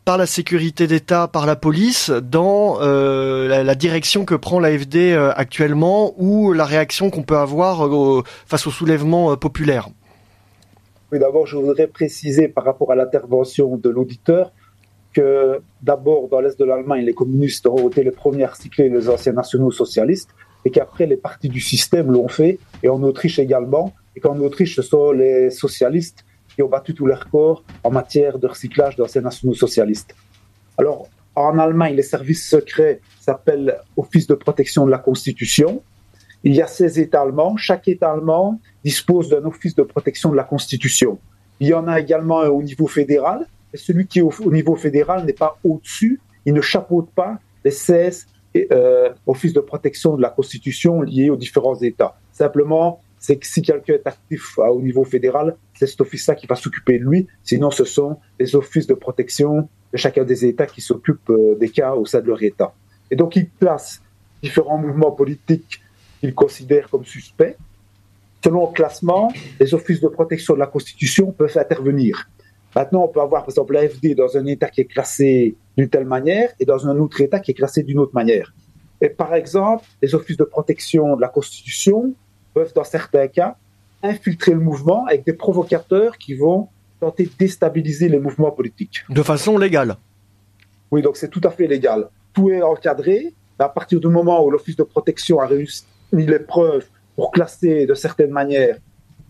par la sécurité d'État, par la police, dans euh, la, direction que prend l'AFD euh, actuellement ou la réaction qu'on peut avoir euh, face au soulèvement populaire. Oui, d'abord, je voudrais préciser par rapport à l'intervention de l'auditeur que d'abord, dans l'Est de l'Allemagne, les communistes ont été les premiers à les anciens nationaux socialistes et qu'après, les partis du système l'ont fait, et en Autriche également, et qu'en Autriche, ce sont les socialistes qui ont battu tous leurs corps en matière de recyclage d'anciens nationaux socialistes. Alors, en Allemagne, les services secrets s'appellent Office de protection de la Constitution. Il y a 16 États allemands. Chaque État allemand dispose d'un office de protection de la Constitution. Il y en a également un au niveau fédéral. Et celui qui est au, niveau fédéral n'est pas au-dessus. Il ne chapeaute pas les 16 euh, offices de protection de la Constitution liés aux différents États. Simplement, c'est que si quelqu'un est actif au niveau fédéral, c'est cet office-là qui va s'occuper de lui. Sinon, ce sont les offices de protection de chacun des États qui s'occupent euh, des cas au sein de leur État. Et donc, ils placent différents mouvements politiques qu'ils considèrent comme suspects. Selon le classement, les offices de protection de la Constitution peuvent intervenir. Maintenant, on peut avoir, par exemple, l'AFD dans un État qui est classé d'une telle manière et dans un autre État qui est classé d'une autre manière. Et par exemple, les offices de protection de la Constitution peuvent, dans certains cas, infiltrer le mouvement avec des provocateurs qui vont tenter de déstabiliser les mouvements politiques. De façon légale. Oui, donc c'est tout à fait légal. Tout est encadré. À partir du moment où l'Office de protection a réussi les preuves pour classer de certaines manières,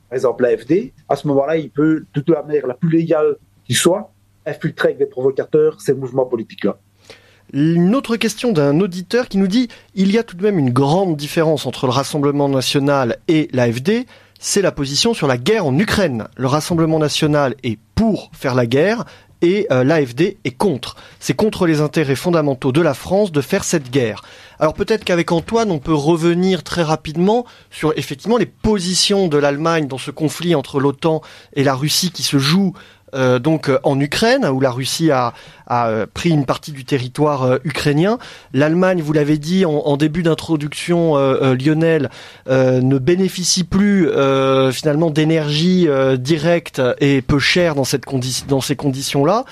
par exemple l'AFD, à ce moment-là, il peut, de la manière la plus légale qui soit, infiltrer avec des provocateurs ces mouvements politiques-là. Une autre question d'un auditeur qui nous dit il y a tout de même une grande différence entre le Rassemblement national et l'AFD, c'est la position sur la guerre en Ukraine. Le Rassemblement national est pour faire la guerre et euh, l'AFD est contre. C'est contre les intérêts fondamentaux de la France de faire cette guerre. Alors peut-être qu'avec Antoine, on peut revenir très rapidement sur effectivement les positions de l'Allemagne dans ce conflit entre l'OTAN et la Russie qui se joue euh, donc euh, en Ukraine, où la Russie a, euh, pris une partie du territoire ukrainien. L'Allemagne, vous l'avez dit en, début d'introduction, Lionel, ne bénéficie plus finalement d'énergie directe et peu chère dans, cette dans ces conditions-là.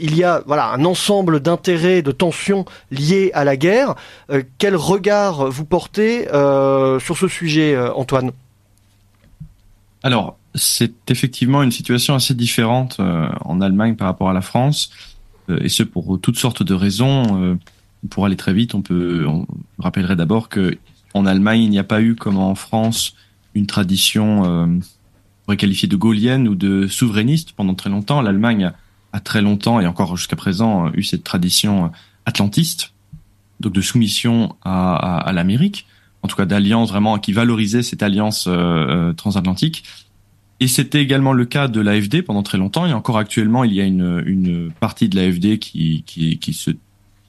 il y a voilà un ensemble d'intérêts, de tensions liées à la guerre. quel regard vous portez sur ce sujet, Antoine? Alors, c'est effectivement une situation assez différente euh, en Allemagne par rapport à la France, euh, et ce pour toutes sortes de raisons. Euh, pour aller très vite, on peut, on rappellerait d'abord que en Allemagne, il n'y a pas eu comme en France une tradition, on pourrait qualifier de gaulienne ou de souverainiste pendant très longtemps. L'Allemagne a très longtemps et encore jusqu'à présent eu cette tradition atlantiste, donc de soumission à, à, à l'Amérique, en tout cas d'alliance vraiment qui valorisait cette alliance transatlantique. Et c'était également le cas de l'AFD pendant très longtemps. Et encore actuellement, il y a une, une partie de l'AFD qui, qui, qui se,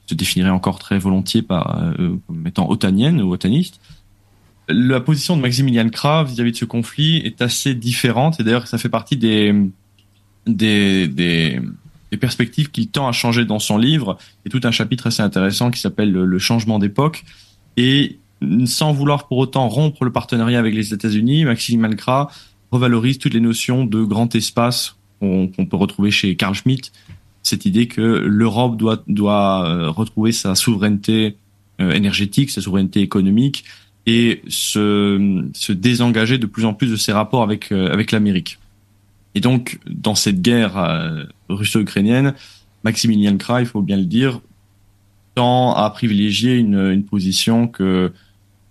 se, définirait encore très volontiers par, euh, comme étant otanienne ou otaniste. la position de Maximilian Krah vis-à-vis de ce conflit est assez différente et d'ailleurs ça fait partie des des, des, des perspectives qu'il tend à changer dans son livre. Il y a tout un chapitre assez intéressant qui s'appelle le, changement d'époque et sans vouloir pour autant rompre le partenariat avec les États-Unis, Maximilian Krah revalorise toutes les notions de grand espace qu'on peut retrouver chez Carl Schmitt, cette idée que l'Europe doit doit euh, retrouver sa souveraineté euh, énergétique, sa souveraineté économique et se, se désengager de plus en plus de ses rapports avec euh, avec l'Amérique. Et donc dans cette guerre russo-ukrainienne, Maximilian Krah, il faut bien le dire, tend à privilégier une, une position que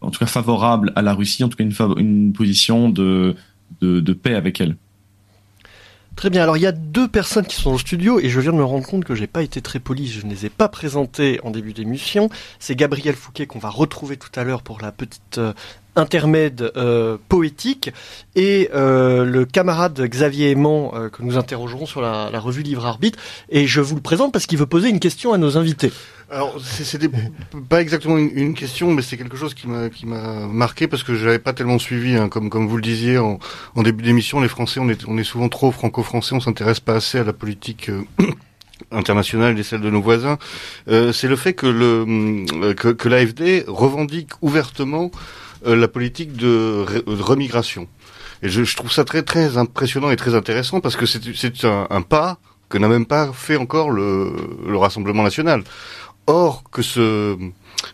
en tout cas favorable à la Russie, en tout cas une, une position de, de, paix avec elle. Très bien. Alors il y a deux personnes qui sont au studio et je viens de me rendre compte que j'ai pas été très poli. Je ne les ai pas présentées en début d'émission. C'est Gabriel Fouquet qu'on va retrouver tout à l'heure pour la petite euh, intermède euh, poétique et euh, le camarade Xavier Aimant que nous interrogerons sur la revue Livre Arbitre. Et je vous le présente parce qu'il veut poser une question à nos invités. Alors, c'était pas exactement une, question, mais c'est quelque chose qui m'a qui m'a marqué parce que j'avais pas tellement suivi, hein, comme comme vous le disiez en, en début d'émission, les Français, on est on est souvent trop franco-français, on s'intéresse pas assez à la politique. Euh, internationale et celle de nos voisins, euh, c'est le fait que le euh, que, que l'AFD revendique ouvertement la politique de, remigration. Et je, je, trouve ça très très impressionnant et très intéressant parce que c'est c'est un, un, pas que n'a même pas fait encore le, le Rassemblement national. Or, que ce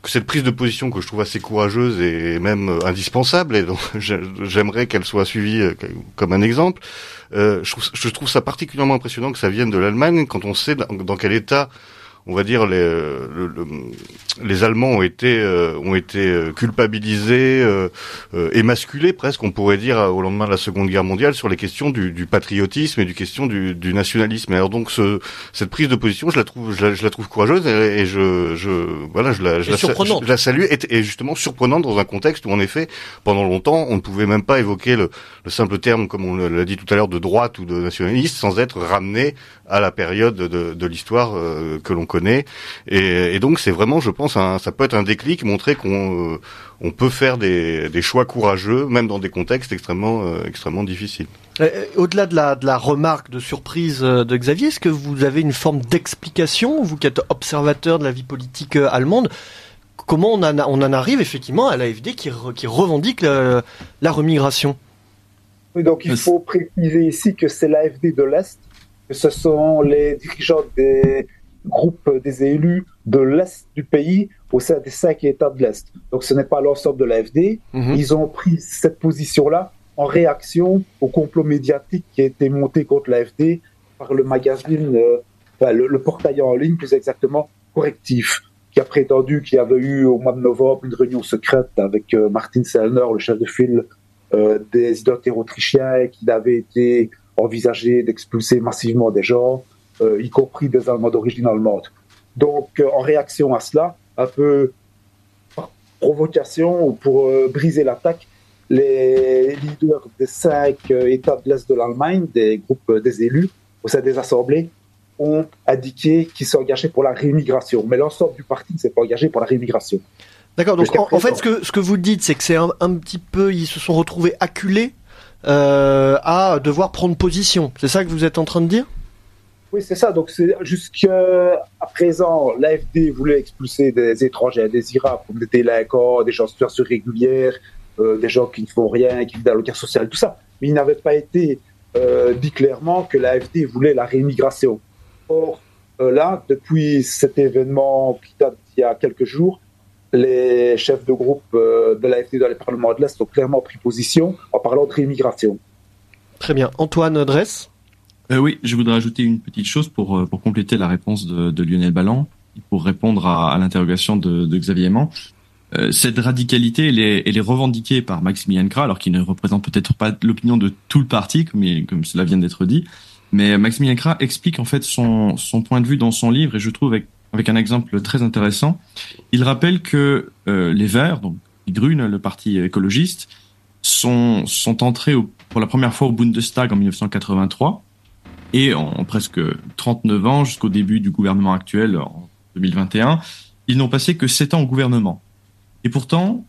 que cette prise de position que je trouve assez courageuse et même indispensable, et donc j'aimerais qu'elle soit suivie euh, comme un exemple, euh, je, trouve, je, trouve, ça particulièrement impressionnant que ça vienne de l'Allemagne quand on sait dans quel état on va dire les le, les Allemands ont été euh, ont été euh, culpabilisés, euh, émasculés presque, on pourrait dire au lendemain de la Seconde Guerre mondiale sur les questions du, du patriotisme et du question du, du nationalisme. alors donc ce, cette prise de position, je la trouve je la, je la trouve courageuse et, et, je, je voilà je la je la, je la, salue et, et, justement surprenante dans un contexte où en effet pendant longtemps on ne pouvait même pas évoquer le, le simple terme comme on l'a dit tout à l'heure de droite ou de nationaliste sans être ramené à la période de, de l'histoire que l'on connaît. Et, et donc c'est vraiment, je pense, un, ça peut être un déclic, montrer qu'on euh, on peut faire des, des, choix courageux, même dans des contextes extrêmement, euh, extrêmement difficiles. Au-delà de la, de la remarque de surprise euh, de Xavier, est-ce que vous avez une forme d'explication, vous qui êtes observateur de la vie politique allemande, comment on en, on en arrive effectivement à l'AFD qui, qui revendique la, la remigration? Oui, donc il faut préciser ici que c'est l'AFD de l'Est, que ce sont les dirigeants des groupe des élus de l'Est du pays au sein des cinq États de l'Est. Donc ce n'est pas l'ensemble de l'AFD. Mhm. Ils ont pris cette position-là en réaction au complot médiatique qui a été monté contre l'AFD par le magazine, euh, enfin, le, portail en ligne plus exactement, Correctif, qui a prétendu qu'il y avait eu au mois de novembre une réunion secrète avec euh, Martin Sellner, le chef de file euh, des identités autrichiens, et qu'il avait été envisagé d'expulser massivement des gens y compris des Allemands d'origine allemande. Donc, euh, en réaction à cela, un peu par provocation ou pour euh, briser l'attaque, les leaders des cinq États de l'Est de l'Allemagne, des groupes des élus, au sein des assemblées, ont indiqué qu'ils s'engageaient pour la réimmigration. Mais l'ensemble du parti ne s'est pas engagé pour la réimmigration. D'accord, donc en, fait, ce que, ce que vous dites, c'est que c'est un, un, petit peu, ils se sont retrouvés acculés euh, à devoir prendre position. C'est ça que vous êtes en train de dire? Oui, c'est ça. Donc, jusqu'à présent, l'AFD voulait expulser des étrangers indésirables, comme des délinquants, des gens en situation régulière, euh, des gens qui ne font rien, qui vivent dans le cas social, tout ça. Mais il n'avait pas été euh, dit clairement que l'AFD voulait la réimmigration. Or, euh, là, depuis cet événement qui date d'il y a quelques jours, les chefs de groupe de l'AFD dans les parlements de l'Est ont clairement pris position en parlant de réimmigration. Très bien. Antoine Dresse? Euh, oui, je voudrais ajouter une petite chose pour, euh, pour compléter la réponse de, de Lionel Ballan, pour répondre à, à l'interrogation de, de, Xavier Aimant. Euh, cette radicalité, elle est, elle est, revendiquée par Maximilien Krah, alors qu'il ne représente peut-être pas l'opinion de tout le parti, comme, comme cela vient d'être dit. Mais Maximilien Krah explique en fait son, son point de vue dans son livre, et je trouve avec, avec un exemple très intéressant. Il rappelle que euh, les Verts, donc Grune, le parti écologiste, sont, sont entrés pour la première fois au Bundestag en 1983 et en presque 39 ans, jusqu'au début du gouvernement actuel, en 2021, ils n'ont passé que 7 ans au gouvernement. Et pourtant,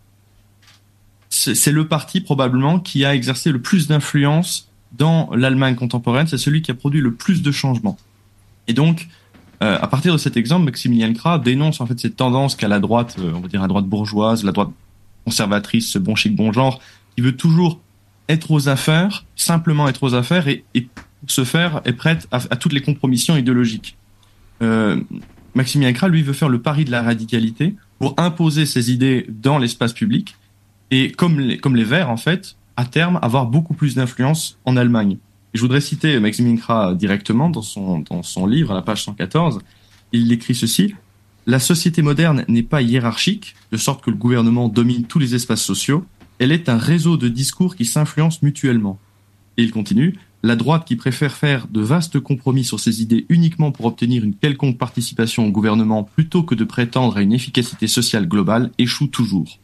c'est le parti probablement qui a exercé le plus d'influence dans l'Allemagne contemporaine. C'est celui qui a produit le plus de changements. Et donc, euh, à partir de cet exemple, Maximilian Krah dénonce en fait cette tendance qu'a la droite, euh, on va dire la droite bourgeoise, la droite conservatrice, ce bon chic bon genre, qui veut toujours être aux affaires, simplement être aux affaires et, et pour ce faire est prête à, toutes les compromissions idéologiques. Euh, Maximilien lui, veut faire le pari de la radicalité pour imposer ses idées dans l'espace public et comme les, comme les Verts, en fait, à terme, avoir beaucoup plus d'influence en Allemagne. Et je voudrais citer Maximilien Krah directement dans son, dans son livre, à la page 114. Il écrit ceci. La société moderne n'est pas hiérarchique, de sorte que le gouvernement domine tous les espaces sociaux. Elle est un réseau de discours qui s'influencent mutuellement. Et il continue. La droite qui préfère faire de vastes compromis sur ses idées uniquement pour obtenir une quelconque participation au gouvernement plutôt que de prétendre à une efficacité sociale globale échoue toujours.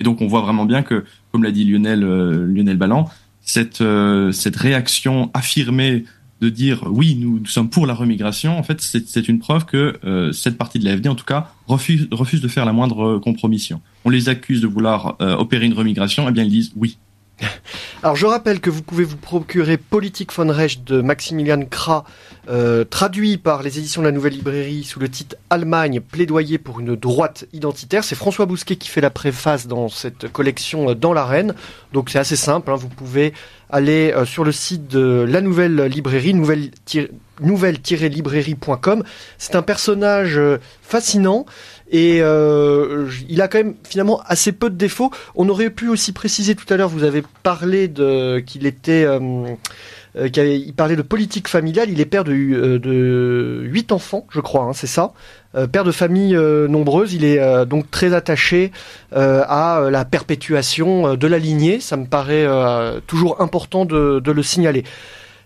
Et donc on voit vraiment bien que, comme l'a dit Lionel, euh, Lionel Ballan, cette, euh, cette réaction affirmée de dire oui, nous, sommes pour la remigration, en fait, c'est une preuve que euh, cette partie de l'AFD, en tout cas, refuse, refuse de faire la moindre compromission. On les accuse de vouloir opérer une remigration, et eh bien ils disent oui, alors je rappelle que vous pouvez vous procurer Politique von Recht de Maximilian Krah, euh, traduit par les éditions de la Nouvelle Librairie sous le titre Allemagne, plaidoyer pour une droite identitaire. C'est François Bousquet qui fait la préface dans cette collection euh, dans l'arène. Donc c'est assez simple, hein. vous pouvez aller euh, sur le site de la Nouvelle Librairie, nouvelle nouvelle-librairie.com. C'est un personnage fascinant et il a quand même finalement assez peu de défauts. On aurait pu aussi préciser tout à l'heure, vous avez parlé de qu'il était euh il parlait de politique familiale, il est père de, euh, de 8 enfants, je crois, hein, c'est ça. Euh, père de famille nombreuse, il est donc très attaché à la perpétuation de la lignée. Ça me paraît toujours important de, le signaler.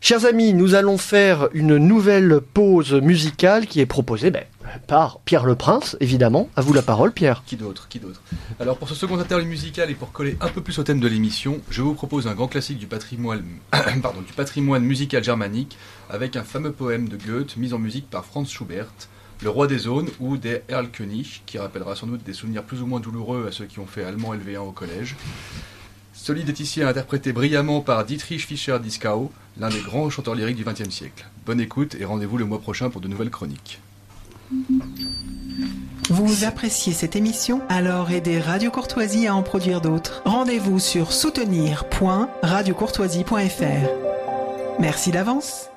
Chers amis, nous allons faire une nouvelle pause musicale qui est proposée ben, par Pierre Le Prince, évidemment. À vous la parole, Pierre. Qui d'autre Qui d'autre? Alors, pour ce second interlude musical et pour coller un peu plus au thème de l'émission, je vous propose un grand classique du patrimoine, musical germanique avec un fameux poème de Goethe mis en musique par Franz Schubert, Le Roi des Zones ou des Erlkönig, qui rappellera sans doute des souvenirs plus ou moins douloureux à ceux qui ont fait allemand LV1 au collège. Solide est ici interprété brillamment par Dietrich Fischer-Dieskau, l'un des grands chanteurs lyriques du XXe siècle. Bonne écoute et rendez-vous le mois prochain pour de nouvelles chroniques. Vous appréciez cette émission Alors aidez Radio Courtoisie à en produire d'autres. Rendez-vous sur soutenir.radiocourtoisie.fr. Merci d'avance.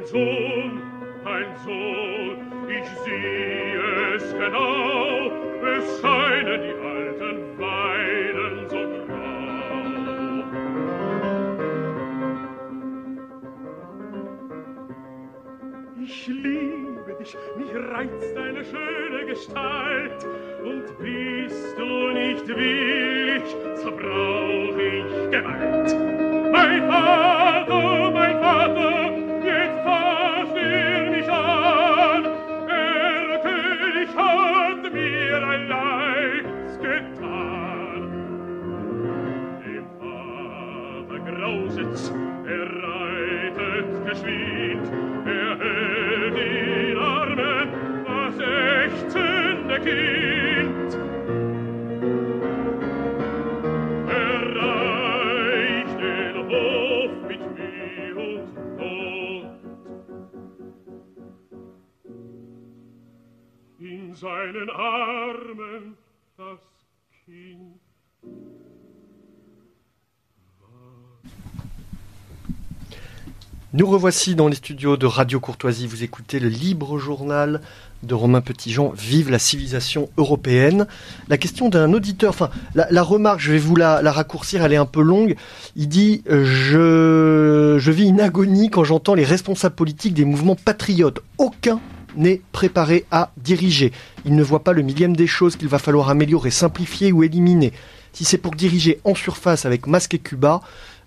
Ein Sohn, ein Sohn, ich sehe es genau, es scheinen die alten Weiden so grau. Ich liebe dich, mich reizt deine schöne Gestalt, und bist du nicht willig, Nous revoici dans les studios de Radio Courtoisie. Vous écoutez le libre journal de Romain Petitjean, Vive la civilisation européenne. La question d'un auditeur, enfin, la, remarque, je vais vous la, la, raccourcir, elle est un peu longue. Il dit je, je vis une agonie quand j'entends les responsables politiques des mouvements patriotes. Aucun n'est préparé à diriger. Il ne voit pas le millième des choses qu'il va falloir améliorer, simplifier ou éliminer. Si c'est pour diriger en surface avec Masque et Cuba,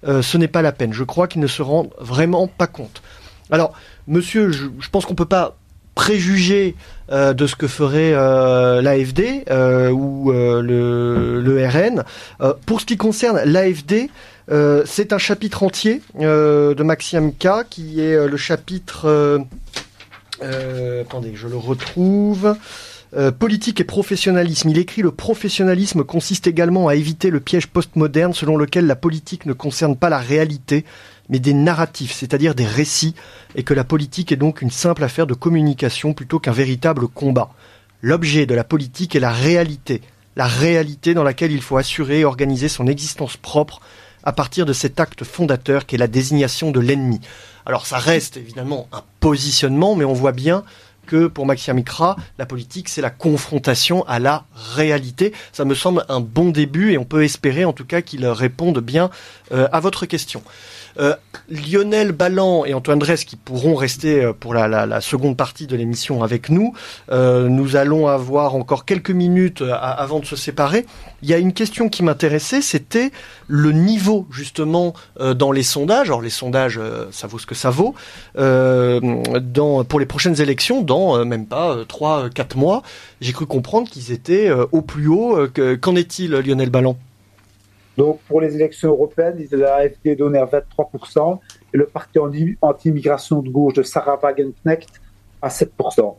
euh, ce n'est pas la peine. Je crois qu'ils ne se rendent vraiment pas compte. Alors, monsieur, je, pense qu'on peut pas préjuger euh, de ce que ferait euh, l'AFD euh, ou le, le, RN. pour ce qui concerne l'AFD, c'est un chapitre entier de Maxime K qui est le chapitre... attendez, je le retrouve. Euh, politique et professionnalisme. Il écrit le professionnalisme consiste également à éviter le piège postmoderne selon lequel la politique ne concerne pas la réalité, mais des narratifs, c'est-à-dire des récits, et que la politique est donc une simple affaire de communication plutôt qu'un véritable combat. L'objet de la politique est la réalité, la réalité dans laquelle il faut assurer et organiser son existence propre à partir de cet acte fondateur qui est la désignation de l'ennemi. Alors ça reste évidemment un positionnement, mais on voit bien que pour Maxime Mikra, la politique, c'est la confrontation à la réalité. Ça me semble un bon début et on peut espérer en tout cas qu'il réponde bien euh, à votre question. Euh, Lionel Ballan et Antoine Dress qui pourront rester euh, pour la, seconde partie de l'émission avec nous. Nous allons avoir encore quelques minutes avant de se séparer. Il y a une question qui m'intéressait, c'était le niveau justement dans les sondages. Alors les sondages, ça vaut ce que ça vaut. pour les prochaines élections, même pas 3-4 mois, j'ai cru comprendre qu'ils étaient au plus haut. Qu'en est-il, Lionel Ballan donc, pour les élections européennes, l'AFD donnait à 23% et le parti anti-immigration de gauche de Sarah Wagenknecht à 7%.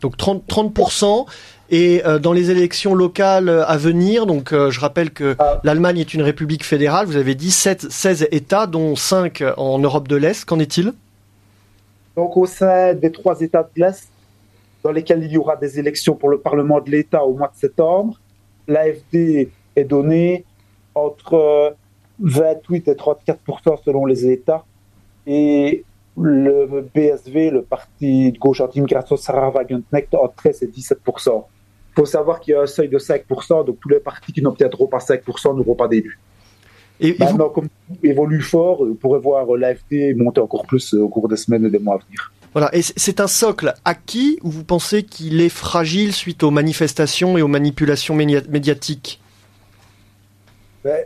Donc 30%, 30% et euh, dans les élections locales à venir, donc euh, je rappelle que ah. l'Allemagne est une république fédérale, vous avez dit 7, 16 États, dont 5 en Europe de l'Est, qu'en est-il? Donc au sein des trois États de l'Est, dans lesquels il y aura des élections pour le Parlement de l'État au mois de septembre, l'AFD est donnée entre 28 et 34 selon les États. Et le BSV, le parti de gauche anti-immigration Sarah Wagenknecht, entre 13 et 17 Il faut savoir qu'il y a un seuil de 5 donc tous les partis qui n'obtiendront pas 5 n'auront pas d'élu. Et, Maintenant, vous... comme évolue fort, vous pourrez voir l'AFD monter encore plus au cours des semaines et des mois à venir. Voilà, et c'est un socle acquis ou vous pensez qu'il est fragile suite aux manifestations et aux manipulations médiatiques?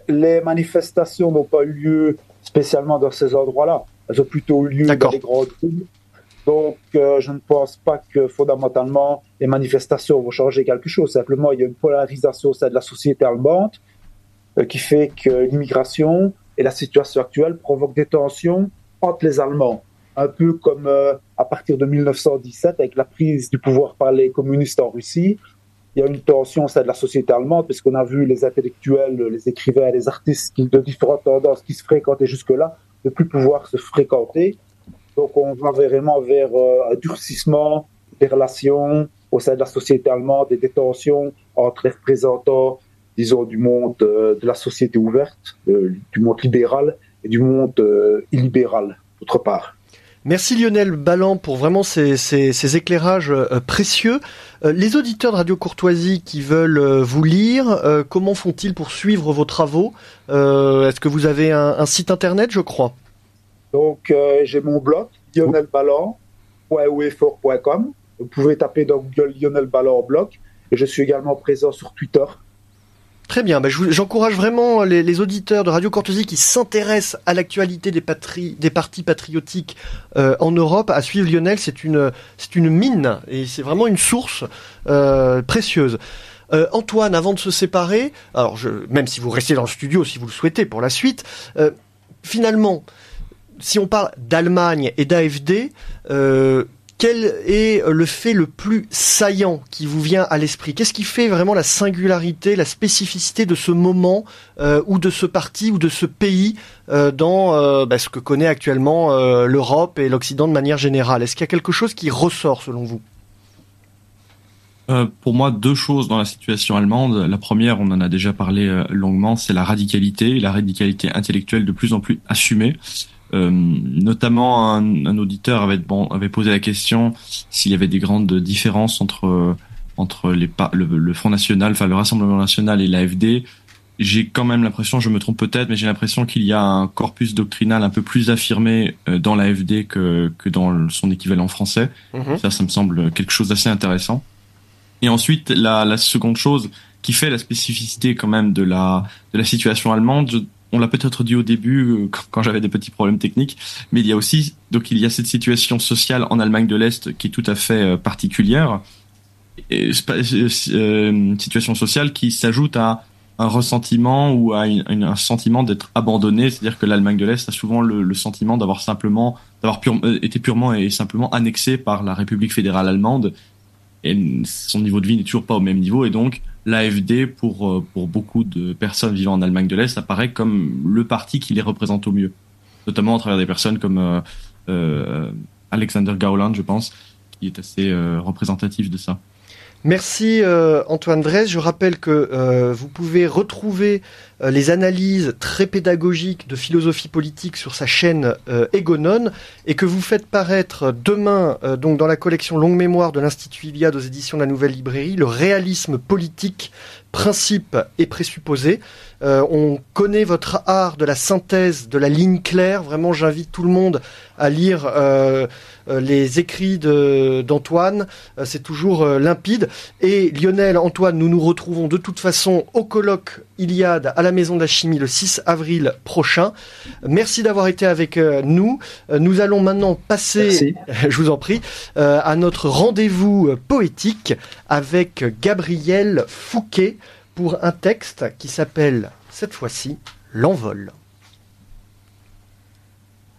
Les manifestations n'ont pas eu lieu spécialement dans ces endroits-là. Elles ont plutôt eu lieu dans les grandes villes. Donc, euh, je ne pense pas que fondamentalement les manifestations vont changer quelque chose. Simplement, il y a une polarisation au sein de la société allemande euh, qui fait que l'immigration et la situation actuelle provoquent des tensions entre les Allemands. Un peu comme euh, à partir de 1917 avec la prise du pouvoir par les communistes en Russie, il y a une tension au sein de la société allemande, puisqu'on a vu les intellectuels, les écrivains, les artistes de différentes tendances qui se fréquentaient jusque-là, ne plus pouvoir se fréquenter. Donc on va vraiment vers euh, un durcissement des relations au sein de la société allemande et des tensions entre les représentants, disons, du monde euh, de la société ouverte, euh, du monde libéral et du monde illibéral, d'autre part. Merci Lionel Ballan pour vraiment ces, ces, éclairages précieux. les auditeurs de Radio Courtoisie qui veulent vous lire, comment font-ils pour suivre vos travaux Est-ce que vous avez un, un site internet, je crois? Donc, j'ai mon blog, lionelballon.oefort.com. Vous pouvez taper dans Google Lionel Ballon blog. Et je suis également présent sur Twitter. Très bien, ben, j'encourage vraiment les, auditeurs de Radio Courtoisie qui s'intéressent à l'actualité des, partis patriotiques euh, en Europe à suivre Lionel. C'est une, mine et c'est vraiment une source euh, précieuse. Euh, Antoine, avant de se séparer, alors même si vous restez dans le studio, si vous le souhaitez pour la suite, finalement, si on parle d'Allemagne et d'AFD, quel est le fait le plus saillant qui vous vient à l'esprit? Qu'est-ce qui fait vraiment la singularité, la spécificité de ce moment euh, ou de ce parti ou de ce pays euh, dans bah, ce que connaît actuellement l'Europe et l'Occident de manière générale? Est-ce qu'il y a quelque chose qui ressort selon vous? Pour moi, deux choses dans la situation allemande. La première, on en a déjà parlé longuement, c'est la radicalité, la radicalité intellectuelle de plus en plus assumée. Euh, notamment, un, un, auditeur avait, bon, avait posé la question s'il y avait des grandes différences entre entre les, le, le Front National, enfin le Rassemblement National et l'AFD. J'ai quand même l'impression, je me trompe peut-être, mais j'ai l'impression qu'il y a un corpus doctrinal un peu plus affirmé euh, dans l'AFD que, que dans son équivalent français. Mhm. Ça, ça me semble quelque chose d'assez intéressant. Et ensuite, la, la seconde chose qui fait la spécificité quand même de la, de la situation allemande, on l'a peut-être dit au début euh, quand j'avais des petits problèmes techniques, mais il y a aussi donc il y a cette situation sociale en Allemagne de l'Est qui est tout à fait euh, particulière, et, euh, une situation sociale qui s'ajoute à un ressentiment ou à un sentiment d'être abandonné, c'est-à-dire que l'Allemagne de l'Est a souvent le, sentiment d'avoir simplement d'avoir été purement et simplement annexé par la République fédérale allemande. Et son niveau de vie n'est toujours pas au même niveau. Et donc l'AFD pour euh, pour beaucoup de personnes vivant en Allemagne de l'Est apparaît comme le parti qui les représente au mieux, notamment à travers des personnes comme euh, euh Alexander Gauland, je pense, qui est assez euh, représentatif de ça. Merci euh, Antoine Dress. Je rappelle que euh, vous pouvez retrouver les analyses très pédagogiques de philosophie politique sur sa chaîne Egonon et que vous faites paraître demain donc dans la collection Longue Mémoire de l'Institut Iliade aux éditions de la Nouvelle Librairie le réalisme politique, principe et présupposé. on connaît votre art de la synthèse, de la ligne claire. Vraiment, j'invite tout le monde à lire euh, les écrits d'Antoine, euh, c'est toujours euh, limpide. Et Lionel, Antoine, nous nous retrouvons de toute façon au colloque Iliade à la Maison de la Chimie le 6 avril prochain. Merci d'avoir été avec nous. Nous allons maintenant passer, je vous en prie, à notre rendez-vous poétique avec Gabriel Fouquet pour un texte qui s'appelle cette fois-ci L'envol.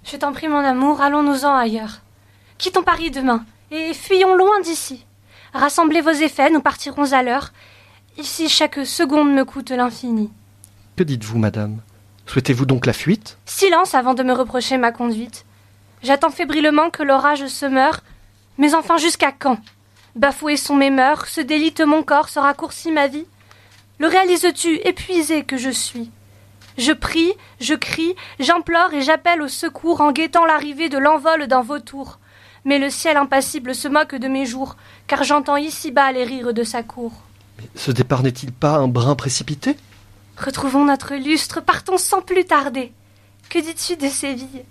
Je t'en prie, mon amour, allons-nous-en ailleurs. Quittons Paris demain et fuyons loin d'ici. Rassemblez vos effets, nous partirons à l'heure. Ici, chaque seconde me coûte l'infini. Que dites-vous, madame? Souhaitez-vous donc la fuite? Silence avant de me reprocher ma conduite. J'attends fébrilement que l'orage se meure. Mais enfin, jusqu'à quand? Bafoués sont mes mœurs, se délite mon corps, se raccourcit ma vie. Le réalises-tu, épuisé que je suis Je prie, je crie, j'implore et j'appelle au secours en guettant l'arrivée de l'envol d'un vautour mais le ciel impassible se moque de mes jours, car j'entends ici-bas les rires de sa cour. Mais ce départ n'est-il pas un brin précipité? Retrouvons notre lustre, partons sans plus tarder. Que dis-tu de Séville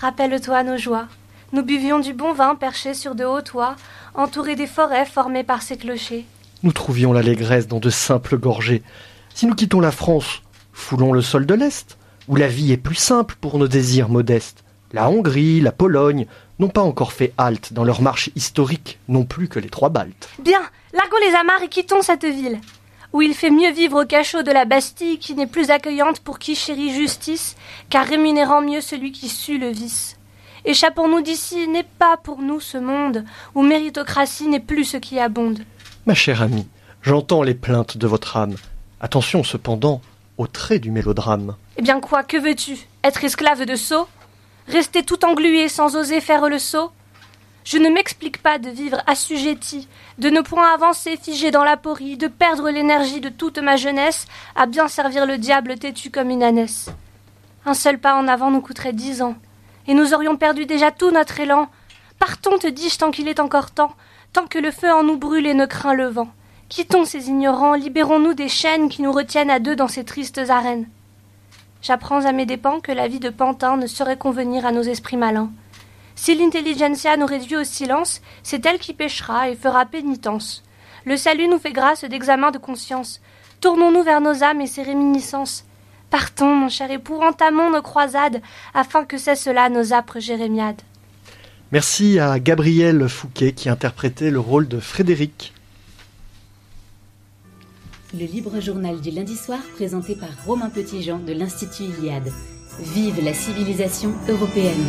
Rappelle-toi nos joies. Nous buvions du bon vin perché sur de hauts toits, entourés des forêts formées par ces clochers. Nous trouvions l'allégresse dans de simples gorgées. Si nous quittons la France, foulons le sol de l'Est, où la vie est plus simple pour nos désirs modestes. La Hongrie, la Pologne, n'ont pas encore fait halte dans leur marche historique, non plus que les trois Baltes. Bien, largons les amarres et quittons cette ville, où il fait mieux vivre au cachot de la Bastille qui n'est plus accueillante pour qui chérit justice, car rémunérant mieux celui qui sue le vice. Échappons-nous d'ici n'est pas pour nous ce monde où méritocratie n'est plus ce qui abonde. Ma chère amie, J'entends les plaintes de votre âme. Attention cependant au trait du mélodrame. Eh bien quoi, que veux-tu? Être esclave de sot Rester tout englué sans oser faire le saut Je ne m'explique pas de vivre assujetti, de ne point avancer figé dans la porie, de perdre l'énergie de toute ma jeunesse à bien servir le diable têtu comme une ânesse. Un seul pas en avant nous coûterait dix ans, et nous aurions perdu déjà tout notre élan. Partons, te dis-je, tant qu'il est encore temps, tant que le feu en nous brûle et ne craint le vent. Quittons ces ignorants, libérons-nous des chaînes qui nous retiennent à deux dans ces tristes arènes. J'apprends à mes dépens que la vie de pantin ne saurait convenir à nos esprits malins. Si l'intelligentsia nous réduit au silence, c'est elle qui péchera et fera pénitence. Le salut nous fait grâce d'examen de conscience. Tournons-nous vers nos âmes et ses réminiscences. Partons, mon cher époux, entamons nos croisades, afin que cessent là nos âpres jérémiades. Merci à Gabriel Fouquet qui interprétait le rôle de Frédéric le libre journal du lundi soir présenté par Romain Petitjean de l'Institut Iliade. Vive la civilisation européenne.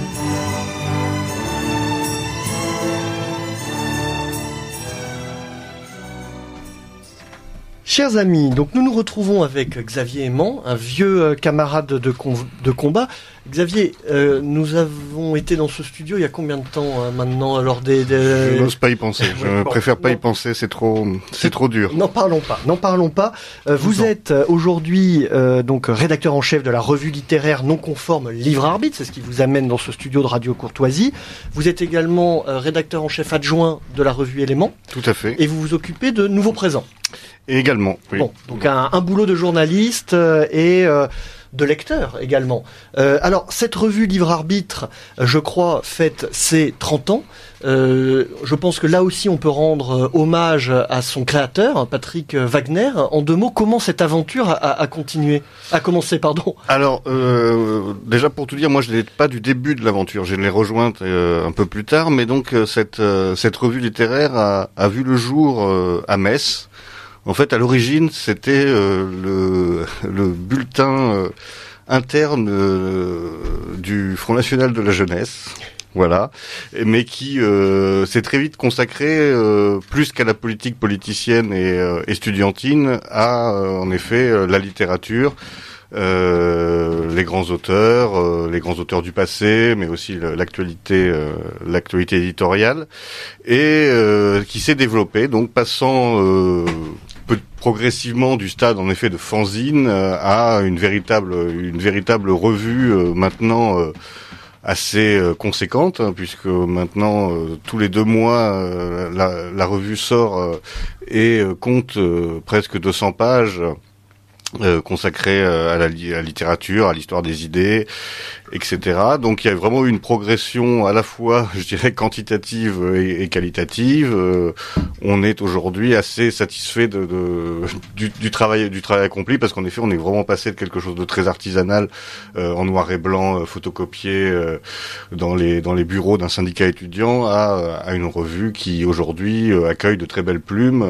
Chers amis, donc nous nous retrouvons avec Xavier Aimant, un vieux euh, camarade de, de combat. Xavier, euh, nous avons été dans ce studio il y a combien de temps euh, maintenant alors des, Je n'ose pas y penser. Je préfère pas y penser. C'est trop, c'est trop dur. N'en parlons pas. N'en parlons pas. vous êtes aujourd'hui donc rédacteur en chef de la revue littéraire non conforme Livre Arbitre. C'est ce qui vous amène dans ce studio de Radio Courtoisie. Vous êtes également rédacteur en chef adjoint de la revue Éléments. Tout à fait. Et vous vous occupez de nouveaux présents. Et également. Oui. Bon, donc un, un, boulot de journaliste euh, et euh, de lecteur également. Euh, alors cette revue Livre Arbitre, je crois, fête ses 30 ans. Euh, je pense que là aussi on peut rendre hommage à son créateur, Patrick Wagner. En deux mots, comment cette aventure a, a continué, a commencé, pardon Alors euh, déjà pour tout dire, moi je n'étais pas du début de l'aventure. Je l'ai rejointe un peu plus tard, mais donc cette cette revue littéraire a, a vu le jour à Metz. En fait, à l'origine, c'était euh, le, le, bulletin euh, interne euh, du Front National de la Jeunesse. Voilà, mais qui s'est très vite consacré plus qu'à la politique politicienne et estudiantine à en effet la littérature, euh, les grands auteurs, euh, les grands auteurs du passé, mais aussi l'actualité, euh, l'actualité éditoriale, et qui s'est développé, donc passant progressivement du stade en effet de fanzine à une véritable une véritable revue maintenant assez conséquente hein, puisque maintenant tous les deux mois la, la, revue sort et compte presque 200 pages euh, consacré euh, à la, littérature, à l'histoire des idées, etc. Donc il y a vraiment eu une progression à la fois, je dirais, quantitative et, qualitative. Euh, on est aujourd'hui assez satisfait de, de du, du, travail du travail accompli parce qu'en effet, on est vraiment passé de quelque chose de très artisanal, en noir et blanc, photocopié dans les dans les bureaux d'un syndicat étudiant, à, à une revue qui aujourd'hui accueille de très belles plumes.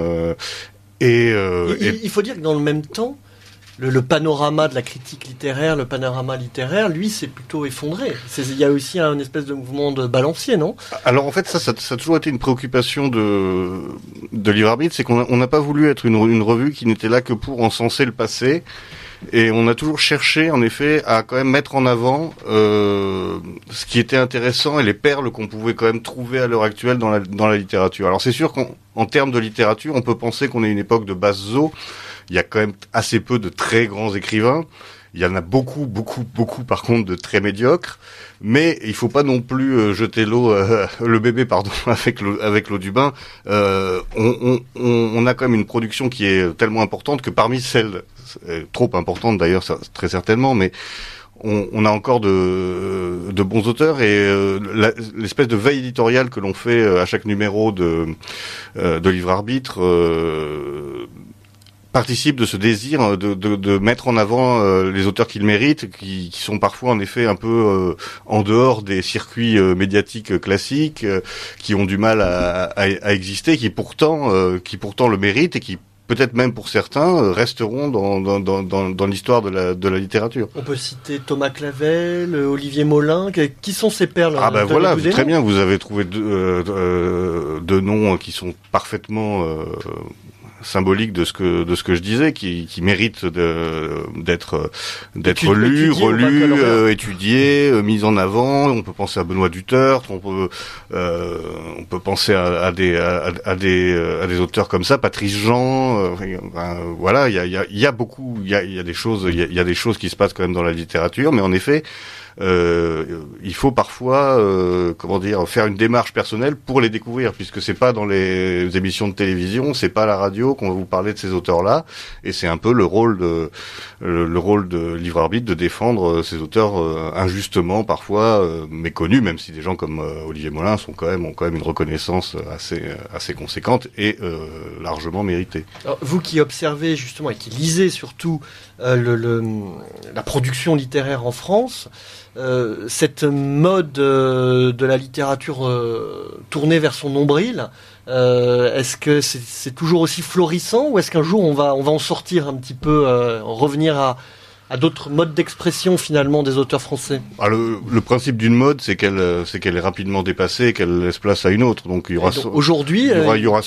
Et, et, il faut dire que dans le même temps, le, panorama de la critique littéraire, le panorama littéraire, lui, c'est plutôt effondré. Il y a aussi un espèce de mouvement de balancier, non? Alors en fait, ça, ça, a toujours été une préoccupation de, de Livre Arbitre, c'est qu'on n'a pas voulu être une, une revue qui n'était là que pour encenser le passé. Et on a toujours cherché, en effet, à quand même mettre en avant euh, ce qui était intéressant et les perles qu'on pouvait quand même trouver à l'heure actuelle dans la, dans la littérature. Alors c'est sûr qu'en termes de littérature, on peut penser qu'on est une époque de basse eau, il y a quand même assez peu de très grands écrivains. Il y en a beaucoup, beaucoup, beaucoup par contre de très médiocres. Mais il faut pas non plus euh, jeter l'eau, euh, le bébé, pardon, avec l'eau, avec l'eau du bain. Euh, on, on, on, a quand même une production qui est tellement importante que parmi celles, trop importantes d'ailleurs, très certainement, mais on, on, a encore de, de, bons auteurs et l'espèce de veille éditoriale que l'on fait à chaque numéro de, de livre arbitre participe de ce désir de, de, de mettre en avant euh, les auteurs qu'ils méritent, qui, qui, sont parfois en effet un peu euh, en dehors des circuits euh, médiatiques classiques, qui ont du mal à, à, à exister, qui pourtant, qui pourtant le méritent et qui peut-être même pour certains, resteront dans, dans, dans, dans l'histoire de la, de la littérature. On peut citer Thomas Clavel, Olivier Molin, qui sont ces perles Ah ben voilà, très bien, vous avez trouvé deux, deux noms qui sont parfaitement symbolique de ce que de ce que je disais, qui, qui mérite de d'être d'être lu, relu, euh, étudié, euh, mis en avant. On peut penser à Benoît Duterte, on peut euh, on peut penser à, à des à, à des euh, à des auteurs comme ça, Patrice Jean. euh, enfin, voilà, il y a il y a, y a beaucoup, il y a il y a des choses, il y a, il y a des choses qui se passent quand même dans la littérature, mais en effet. Euh, il faut parfois, euh, comment dire, faire une démarche personnelle pour les découvrir, puisque c'est pas dans les émissions de télévision, c'est pas à la radio qu'on va vous parler de ces auteurs-là, et c'est un peu le rôle de le, le rôle de livre arbitre de défendre euh, ces auteurs injustement parfois méconnus, même si des gens comme Olivier Molin sont quand même ont quand même une reconnaissance assez assez conséquente et euh, largement méritée. Alors, vous qui observez justement et qui lisez surtout le- la production littéraire en France, euh, cette mode euh, de la littérature euh, tournée vers son nombril, euh, est-ce que c'est toujours aussi florissant ou est-ce qu'un jour on va, on va en sortir un petit peu, euh, en revenir à, à d'autres modes d'expression finalement des auteurs français Ah, le, le principe d'une mode, c'est qu'elle euh, c'est qu'elle est rapidement dépassée et qu'elle laisse place à une autre. Donc il y aura Aujourd'hui, Il y aura, euh, il y aura-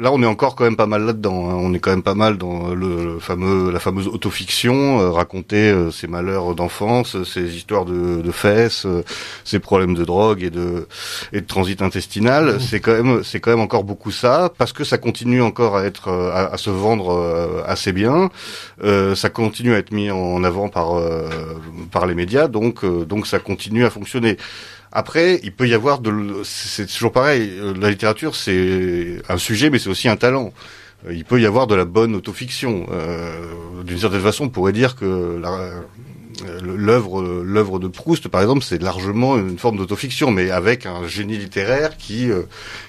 là, on est encore quand même pas mal là-dedans. hein. On est quand même pas mal dans le, le fameux, la fameuse autofiction, euh, raconter euh, ses malheurs d'enfance, ses histoires de, de fesses, euh, ses problèmes de drogue et de et de transit intestinal. C'est quand même, c'est quand même encore beaucoup ça, parce que ça continue encore à être, à, à se vendre assez bien. Euh, ça continue à être mis en avant par euh, par les médias, donc euh, donc ça continue à fonctionner. Après, il peut y avoir de, c'est toujours pareil. euh, La littérature, c'est un sujet, mais c'est aussi un talent. Il peut y avoir de la bonne autofiction. Euh, D'une certaine façon, on pourrait dire que l'œuvre, l'œuvre de Proust, par exemple, c'est largement une forme d'autofiction, mais avec un génie littéraire qui euh,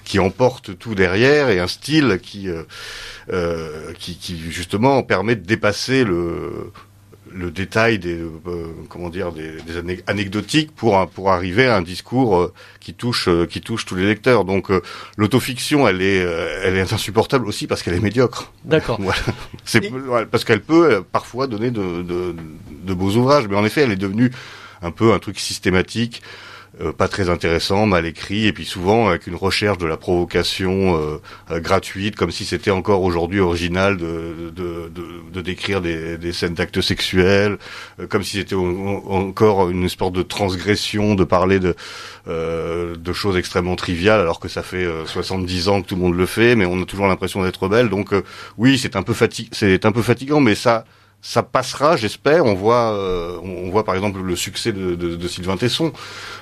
qui emporte tout derrière et un style qui euh, qui, qui justement permet de dépasser le le détail des euh, comment dire des, des anecdotiques pour pour arriver à un discours euh, qui touche euh, qui touche tous les lecteurs. Donc euh, l'autofiction, elle est euh, elle est insupportable aussi parce qu'elle est médiocre. D'accord. Voilà. C'est Et- ouais, parce qu'elle peut parfois donner de, de de beaux ouvrages, mais en effet, elle est devenue un peu un truc systématique. Euh, pas très intéressant, mal écrit, et puis souvent avec une recherche de la provocation euh, euh, gratuite, comme si c'était encore aujourd'hui original de, de, de, de décrire des, des scènes d'actes sexuels, euh, comme si c'était encore une sorte de transgression de parler de, euh, de choses extrêmement triviales, alors que ça fait euh, 70 ans que tout le monde le fait, mais on a toujours l'impression d'être rebelle. Donc oui, c'est un peu c'est un peu fatigant, mais ça ça passera, j'espère. On voit, euh, on voit par exemple le succès de, de, de Sylvain Tesson,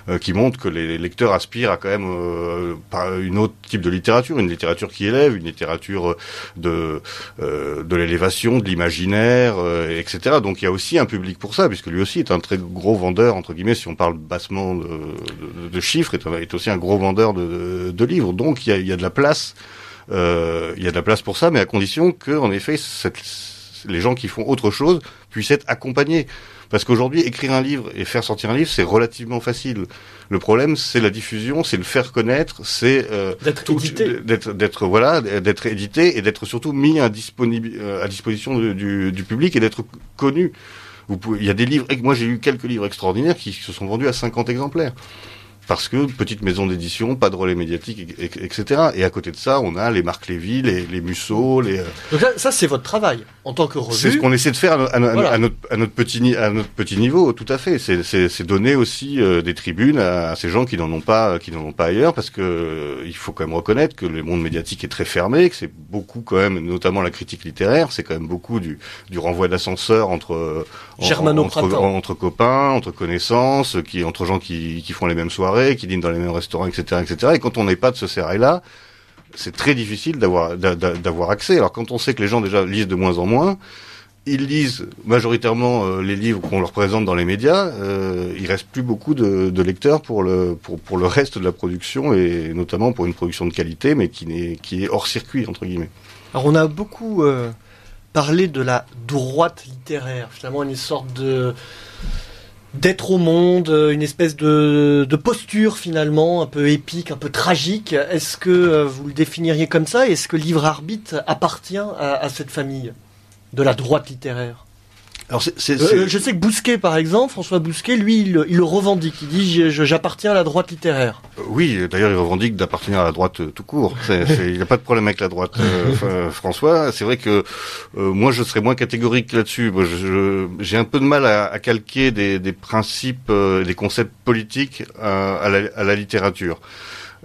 euh, qui montre que les lecteurs aspirent à quand même euh, une autre type de littérature, une littérature qui élève, une littérature de euh, de l'élévation, de l'imaginaire, euh, etc. Donc il y a aussi un public pour ça, puisque lui aussi est un très gros vendeur entre guillemets, si on parle bassement de, de, chiffres, est, est aussi un gros vendeur de, livres. Donc il y a, y a de la place. Euh, il y a de la place pour ça, mais à condition que, en effet, cette, les gens qui font autre chose puissent être accompagnés. Parce qu'aujourd'hui, écrire un livre et faire sortir un livre, c'est relativement facile. Le problème, c'est la diffusion, c'est le faire connaître, c'est euh, D'être édité. d'être d'être voilà, d'être édité et d'être surtout mis à, euh, à disposition du, du, du public et d'être connu. Vous pouvez, il y a des livres, moi j'ai eu quelques livres extraordinaires qui se sont vendus à 50 exemplaires. Parce que petite maison d'édition, pas de relais médiatique, et- et- etc. Et à côté de ça, on a les Marc Lévy, les, les Musso, les. euh, Donc ça, ça, c'est votre travail en tant que c'est ce revue. qu'on essaie de faire à, no- à no- Voilà. à notre, à notre petit à notre petit niveau, tout à fait. C'est- donner aussi euh, des tribunes à, à ces gens qui n'en ont pas qui n'en ont pas ailleurs, parce que euh, il faut quand même reconnaître que le monde médiatique est très fermé, que c'est beaucoup quand même, notamment la critique littéraire, c'est quand même beaucoup du, du renvoi d'ascenseur entre euh, en- Germano entre, copains, entre connaissances, qui entre gens qui, qui font les mêmes soirées, qui dînent dans les mêmes restaurants, etc., etc. Et quand on n'est pas de ce sérail-là, c'est très difficile d'avoir d'a- d'a- d'avoir accès. Alors quand on sait que les gens déjà lisent de moins en moins, ils lisent majoritairement euh, les livres qu'on leur présente dans les médias. Euh, il reste plus beaucoup de, de lecteurs pour le pour, pour le reste de la production et notamment pour une production de qualité, mais qui n'est qui est hors circuit entre guillemets. Alors on a beaucoup euh, parlé de la droite littéraire, finalement une sorte de d'être au monde, une espèce de, posture finalement un peu épique, un peu tragique. Est-ce que euh, vous le définiriez comme ça? Est-ce que Livre Arbitre appartient à cette famille de la droite littéraire? Alors Euh, je sais que Bousquet, par exemple, François Bousquet, lui, il, il le revendique. Il dit j'appartiens à la droite littéraire. Oui, d'ailleurs, il revendique d'appartenir à la droite euh, tout court. Il n'y a pas de problème avec la droite, euh, François. C'est vrai que euh, moi, je serais moins catégorique là-dessus. J'ai un peu de mal à, à calquer des, des principes, euh, des concepts politiques à, à la, à la littérature.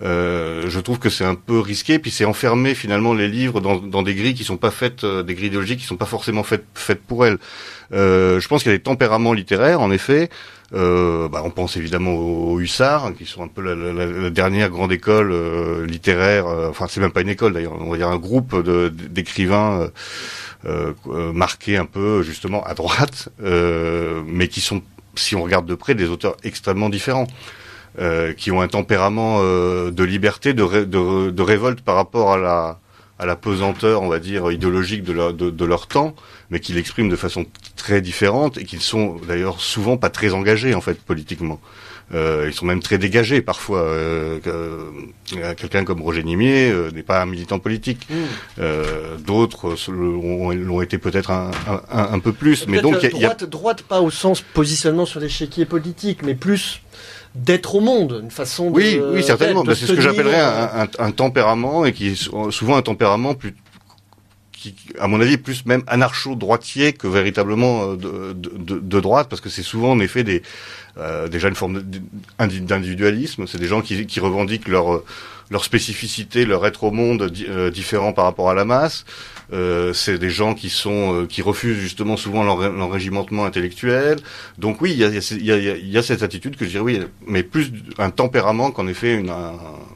Euh, je trouve que c'est un peu risqué, puis c'est enfermer finalement les livres dans, dans des grilles qui sont pas faites, euh, des grilles idéologiques qui sont pas forcément faites, faites pour elles. Euh, je pense qu'il y a des tempéraments littéraires, en effet. Bah, on pense évidemment aux, aux hussards, qui sont un peu la, la- la- dernière grande école littéraire. enfin, c'est même pas une école d'ailleurs. On va dire un groupe d'écrivains. euh, marqués un peu justement à droite, euh, mais qui sont, si on regarde de près, des auteurs extrêmement différents, euh, qui ont un tempérament euh, de liberté, de, ré- de, de révolte par rapport à la, à la pesanteur, on va dire, idéologique de leur, de, de leur temps, mais qui l'expriment de façon très différente et qui sont d'ailleurs souvent pas très engagés en fait politiquement. Euh, ils sont même très dégagés parfois. Euh, euh, Quelqu'un comme Roger Nimier euh, n'est pas un militant politique. Euh, D'autres l'ont été peut-être un, un, peu plus. Mais donc y a- y a, droite, droite, pas au sens positionnement sur l'échiquier politique, mais plus d'être au monde, une façon de. Oui, oui, certainement. Bah, c'est ce que j'appellerais un, un, un tempérament et qui est sou- souvent un tempérament plus qui, à mon avis, est plus même anarcho-droitier que véritablement euh, de, de, de- de droite, parce que c'est souvent en effet des euh, déjà une forme d'individualisme. C'est des gens qui, qui revendiquent leur euh, leur spécificité, leur être au monde euh, différent par rapport à la masse. Euh, c'est des gens qui sont euh, qui refusent justement souvent l'enré- l'enrégimentement intellectuel. Donc oui, il y a, y, a, y, a, y a cette attitude que je dirais oui, mais plus un tempérament qu'en effet une. Un,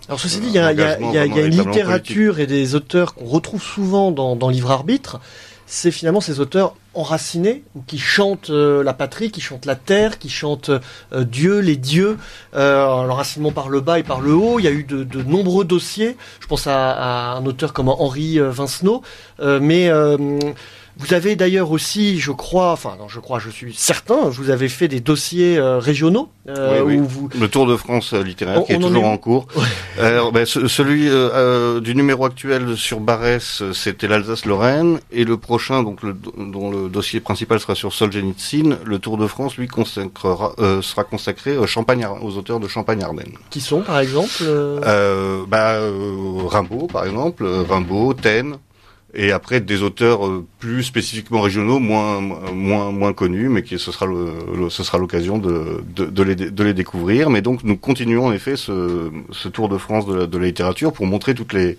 Alors ceci dit, il y a, il y a- il y a- il y a une littérature et des auteurs qu'on retrouve souvent dans, dans Livre Arbitre. C'est finalement ces auteurs enracinés, qui chantent euh, la patrie, qui chantent la terre, qui chantent euh, Dieu, les dieux, euh, l'enracinement par le bas et par le haut. Il y a eu de, nombreux dossiers. Je pense à, à un auteur comme Henri Vincenot. Mais vous avez d'ailleurs aussi, je crois, enfin non, je crois, je suis certain, vous avez fait des dossiers euh, régionaux euh, Oui, oui. où vous Le Tour de France euh, littéraire On- qui est toujours est en cours. Alors, ben, ce- celui euh, euh, du numéro actuel sur Barès, euh, c'était l'Alsace-Lorraine, et le prochain, donc le, dont le dossier principal sera sur Solzhenitsyn, le Tour de France, lui, consacrera, euh, sera consacré Champagne, aux auteurs de Champagne-Ardenne. qui sont par exemple euh, Euh, bah, euh, Rimbaud, par exemple, euh, Rimbaud, Taine, et après des auteurs euh, plus spécifiquement régionaux, moins moins moins connus, mais qui ce sera ce sera l'occasion de, de les de les découvrir. Mais donc nous continuons en effet ce ce tour de France de la littérature pour montrer toutes les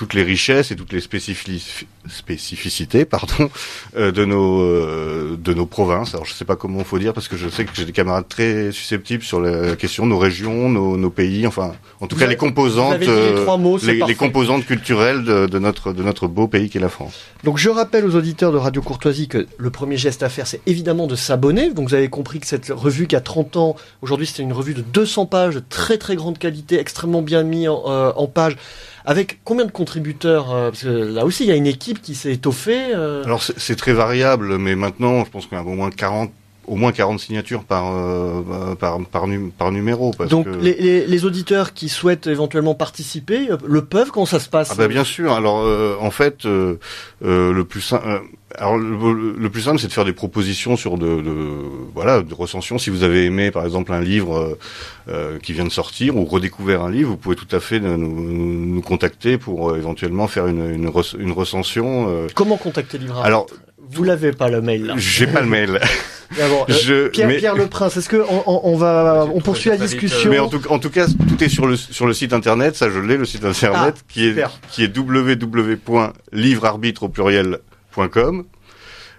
toutes les richesses et toutes les spécifi- spécificités pardon euh, de nos euh, de nos provinces. Alors je sais pas comment il faut dire parce que je sais que j'ai des camarades très susceptibles sur la question nos régions, nos, nos pays, enfin en tout Vous cas avez- les composantes les euh, mots, c'est les, les composantes culturelles de, de notre de notre beau pays qu'est la France. Donc je rappelle aux auditeurs de Radio Courtoisie que le premier geste à faire, c'est évidemment de s'abonner. Donc vous avez compris que cette revue qui a 30 ans, aujourd'hui c'était une revue de 200 pages, de très très grande qualité, extrêmement bien mis en, euh, en page. Avec combien de contributeurs euh, Parce que là aussi il y a une équipe qui s'est étoffée. euh. Alors c'est très variable, mais maintenant je pense qu'il y a au moins 40 au moins 40 signatures par euh, par par, par numéro. Parce Donc que... les, les- les auditeurs qui souhaitent éventuellement participer euh, le peuvent. Comment ça se passe? Ah bah bien sûr. Alors euh, en fait, euh, euh, le plus simple, euh, alors le, le plus simple, c'est de faire des propositions sur de, de voilà de recension. Si vous avez aimé, par exemple, un livre euh, euh, qui vient de sortir ou redécouvert un livre, vous pouvez tout à fait nous, nous, nous contacter pour euh, éventuellement faire une une, rec- une recension. euh. Comment contacter Livre Alors Vous l'avez pas le mail là. j'ai pas le mail. D'abord, euh, Je- Pierre, mais- Pierre Le Prince, est-ce que on, on- on va on poursuit la discussion Mais en tout, en tout cas, tout est sur le sur le site internet. Ça, je l'ai, le site internet Ah, qui est super. qui est www.livrearbitre au pluriel.com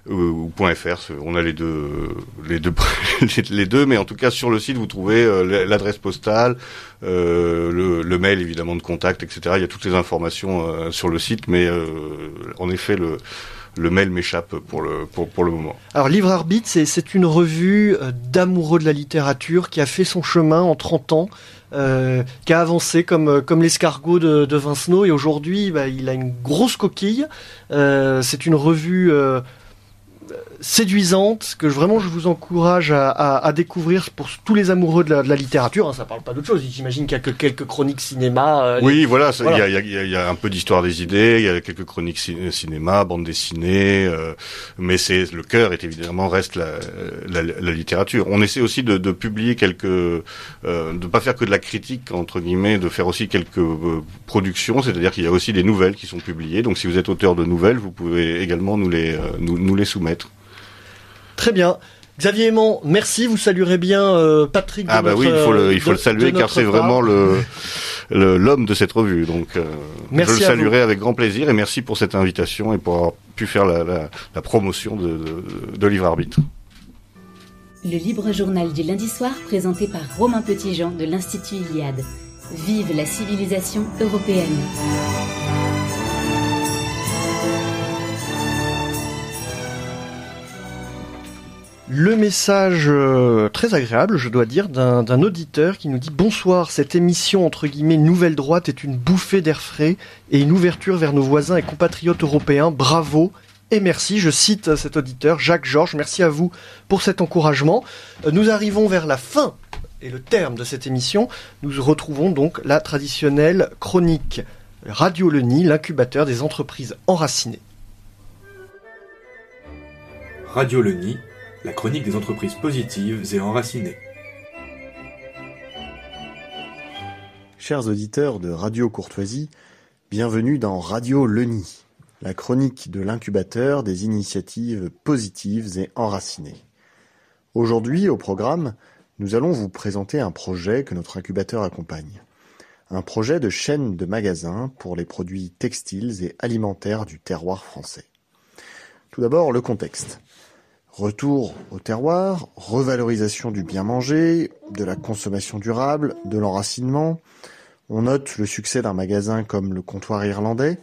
ou, ou .fr. On a les deux les deux les, deux, mais en tout cas sur le site vous trouvez euh, l'adresse postale, euh, le, mail évidemment de contact, etc. Il y a toutes les informations euh, sur le site, mais euh, en effet le le mail m'échappe pour le pour pour le moment. Alors Livre Arbitre, c'est, une revue euh, d'amoureux de la littérature qui a fait son chemin en 30 ans, euh, qui a avancé comme, euh, comme l'escargot de, de Vincenot et aujourd'hui bah, il a une grosse coquille. Euh, c'est une revue euh, séduisante que vraiment je vous encourage à, à, à découvrir pour tous les amoureux de la, de la littérature. Hein, ça parle pas d'autre chose. J'imagine qu'il y a que quelques chroniques cinéma. euh, Oui, voilà, il Voilà. y, a, y y un peu d'histoire des idées, il y a quelques chroniques ci- cinéma, bande dessinée, euh, mais c'est le cœur est évidemment reste la, la, la littérature. On essaie aussi de, de publier quelques, euh, de pas faire que de la critique entre guillemets, de faire aussi quelques euh, productions, c'est-à-dire qu'il y a aussi des nouvelles qui sont publiées. Donc si vous êtes auteur de nouvelles, vous pouvez également nous les nous, nous les soumettre. Très bien. Xavier Aimant, merci. Vous saluerez bien euh, Patrick. Ah bah notre, oui, il faut le, il faut de- le saluer car c'est vraiment le l'homme de cette revue. Donc euh, Merci je le saluerai avec grand plaisir et merci pour cette invitation et pour avoir pu faire la, la, la promotion de, de, de Livre Arbitre. Le libre journal du lundi soir présenté par Romain Petitjean de l'Institut Iliade. Vive la civilisation européenne. Le message euh, très agréable, je dois dire, d'un auditeur qui nous dit Bonsoir, cette émission entre guillemets Nouvelle Droite est une bouffée d'air frais et une ouverture vers nos voisins et compatriotes européens. Bravo et merci. Je cite euh, cet auditeur, Jacques Georges. Merci à vous pour cet encouragement. Euh, Nous arrivons vers la fin et le terme de cette émission. Nous retrouvons donc la traditionnelle chronique Radio Le Nid, l'incubateur des entreprises enracinées. Radio Le Nid, la chronique des entreprises positives et enracinées. Chers auditeurs de Radio Courtoisie, bienvenue dans Radio Le Nid, la chronique de l'incubateur des initiatives positives et enracinées. Aujourd'hui, au programme, nous allons vous présenter un projet que notre incubateur accompagne. Un projet de chaîne de magasins pour les produits textiles et alimentaires du terroir français. Tout d'abord, le contexte. Retour au terroir, revalorisation du bien manger, de la consommation durable, de l'enracinement. On note le succès d'un magasin comme le comptoir irlandais,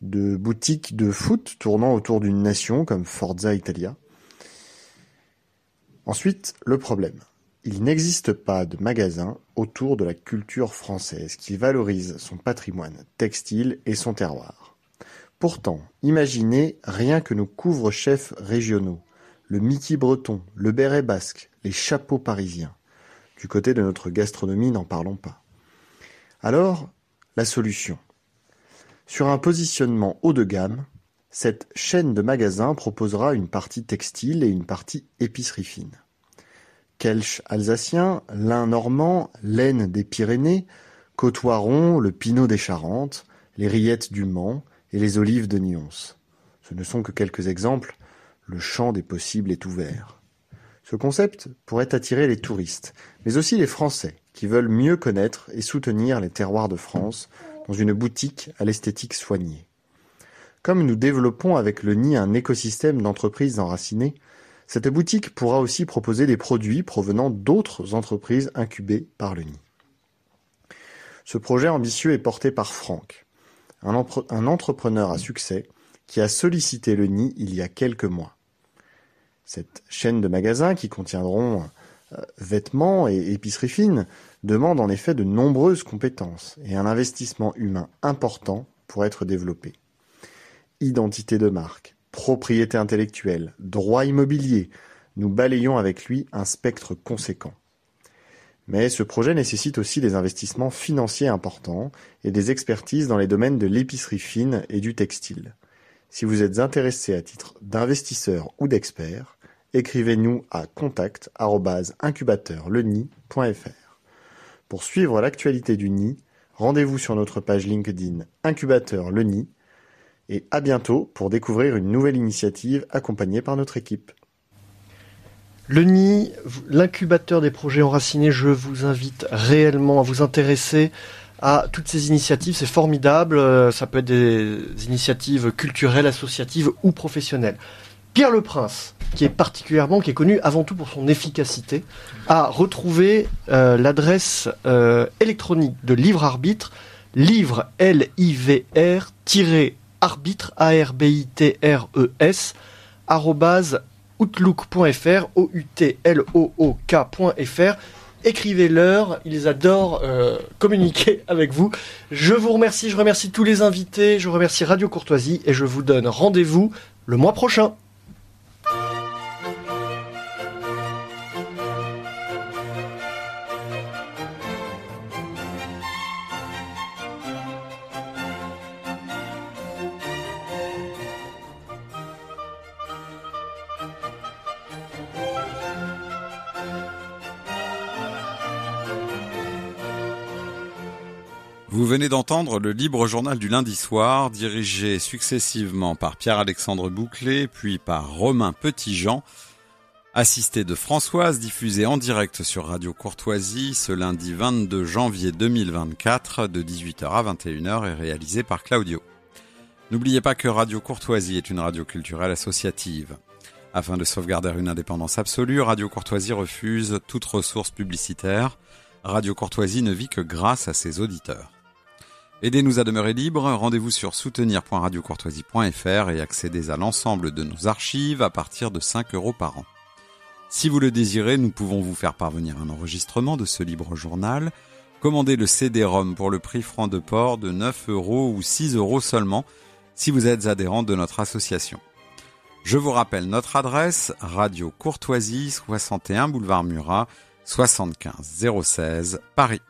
de boutiques de foot tournant autour d'une nation comme Forza Italia. Ensuite, le problème. Il n'existe pas de magasin autour de la culture française qui valorise son patrimoine textile et son terroir. Pourtant, imaginez rien que nos couvre-chefs régionaux, le Mickey breton, le béret basque, les chapeaux parisiens. Du côté de notre gastronomie, n'en parlons pas. Alors, la solution. Sur un positionnement haut de gamme, cette chaîne de magasins proposera une partie textile et une partie épicerie fine. Kelch alsacien, lin normand, laine des Pyrénées, cotoiron, le pinot des Charentes, les rillettes du Mans et les olives de Nyons. Ce ne sont que quelques exemples, le champ des possibles est ouvert. Ce concept pourrait attirer les touristes, mais aussi les Français, qui veulent mieux connaître et soutenir les terroirs de France dans une boutique à l'esthétique soignée. Comme nous développons avec le nid un écosystème d'entreprises enracinées, cette boutique pourra aussi proposer des produits provenant d'autres entreprises incubées par le nid. Ce projet ambitieux est porté par Franck, un, entrepreneur à succès qui a sollicité le nid il y a quelques mois. Cette chaîne de magasins qui contiendront euh, vêtements et épicerie fine demande en effet de nombreuses compétences et un investissement humain important pour être développé. Identité de marque, propriété intellectuelle, droit immobilier, nous balayons avec lui un spectre conséquent. Mais ce projet nécessite aussi des investissements financiers importants et des expertises dans les domaines de l'épicerie fine et du textile. Si vous êtes intéressé à titre d'investisseur ou d'expert, écrivez-nous à contact@incubateurleni.fr. Pour suivre l'actualité du nid, rendez-vous sur notre page LinkedIn Incubateur le Nid et à bientôt pour découvrir une nouvelle initiative accompagnée par notre équipe. Le nid, l'incubateur des projets enracinés, je vous invite réellement à vous intéresser à toutes ces initiatives. C'est formidable. euh, Ça peut être des initiatives culturelles, associatives ou professionnelles. Pierre Le Prince, qui est particulièrement, qui est connu avant tout pour son efficacité, a retrouvé euh, l'adresse euh, électronique de Livre Arbitre, livre L-I-V-R, arbitre, A-R-B-I-T-R-E-S, arrobase outlook.fr, O-U-T-L-O-O-K.fr. Écrivez-leur, ils adorent euh, communiquer avec vous. Je vous remercie, je remercie tous les invités, je remercie Radio Courtoisie et je vous donne rendez-vous le mois prochain. D'entendre le libre journal du lundi soir, dirigé successivement par Pierre-Alexandre Bouclé, puis par Romain Petitjean, assisté de Françoise, diffusé en direct sur Radio Courtoisie ce lundi 22 janvier 2024 de 18h à 21h et réalisé par Claudio. N'oubliez pas que Radio Courtoisie est une radio culturelle associative. Afin de sauvegarder une indépendance absolue, Radio Courtoisie refuse toute ressource publicitaire. Radio Courtoisie ne vit que grâce à ses auditeurs. Aidez-nous à demeurer libres, rendez-vous sur soutenir.radiocourtoisie.fr et accédez à l'ensemble de nos archives à partir de 5 euros par an. Si vous le désirez, nous pouvons vous faire parvenir un enregistrement de ce libre journal. Commandez le CD-ROM pour le prix franc de port de 9 euros ou 6 euros seulement si vous êtes adhérent de notre association. Je vous rappelle notre adresse, Radio Courtoisie, 61 boulevard Murat, 75 016, Paris.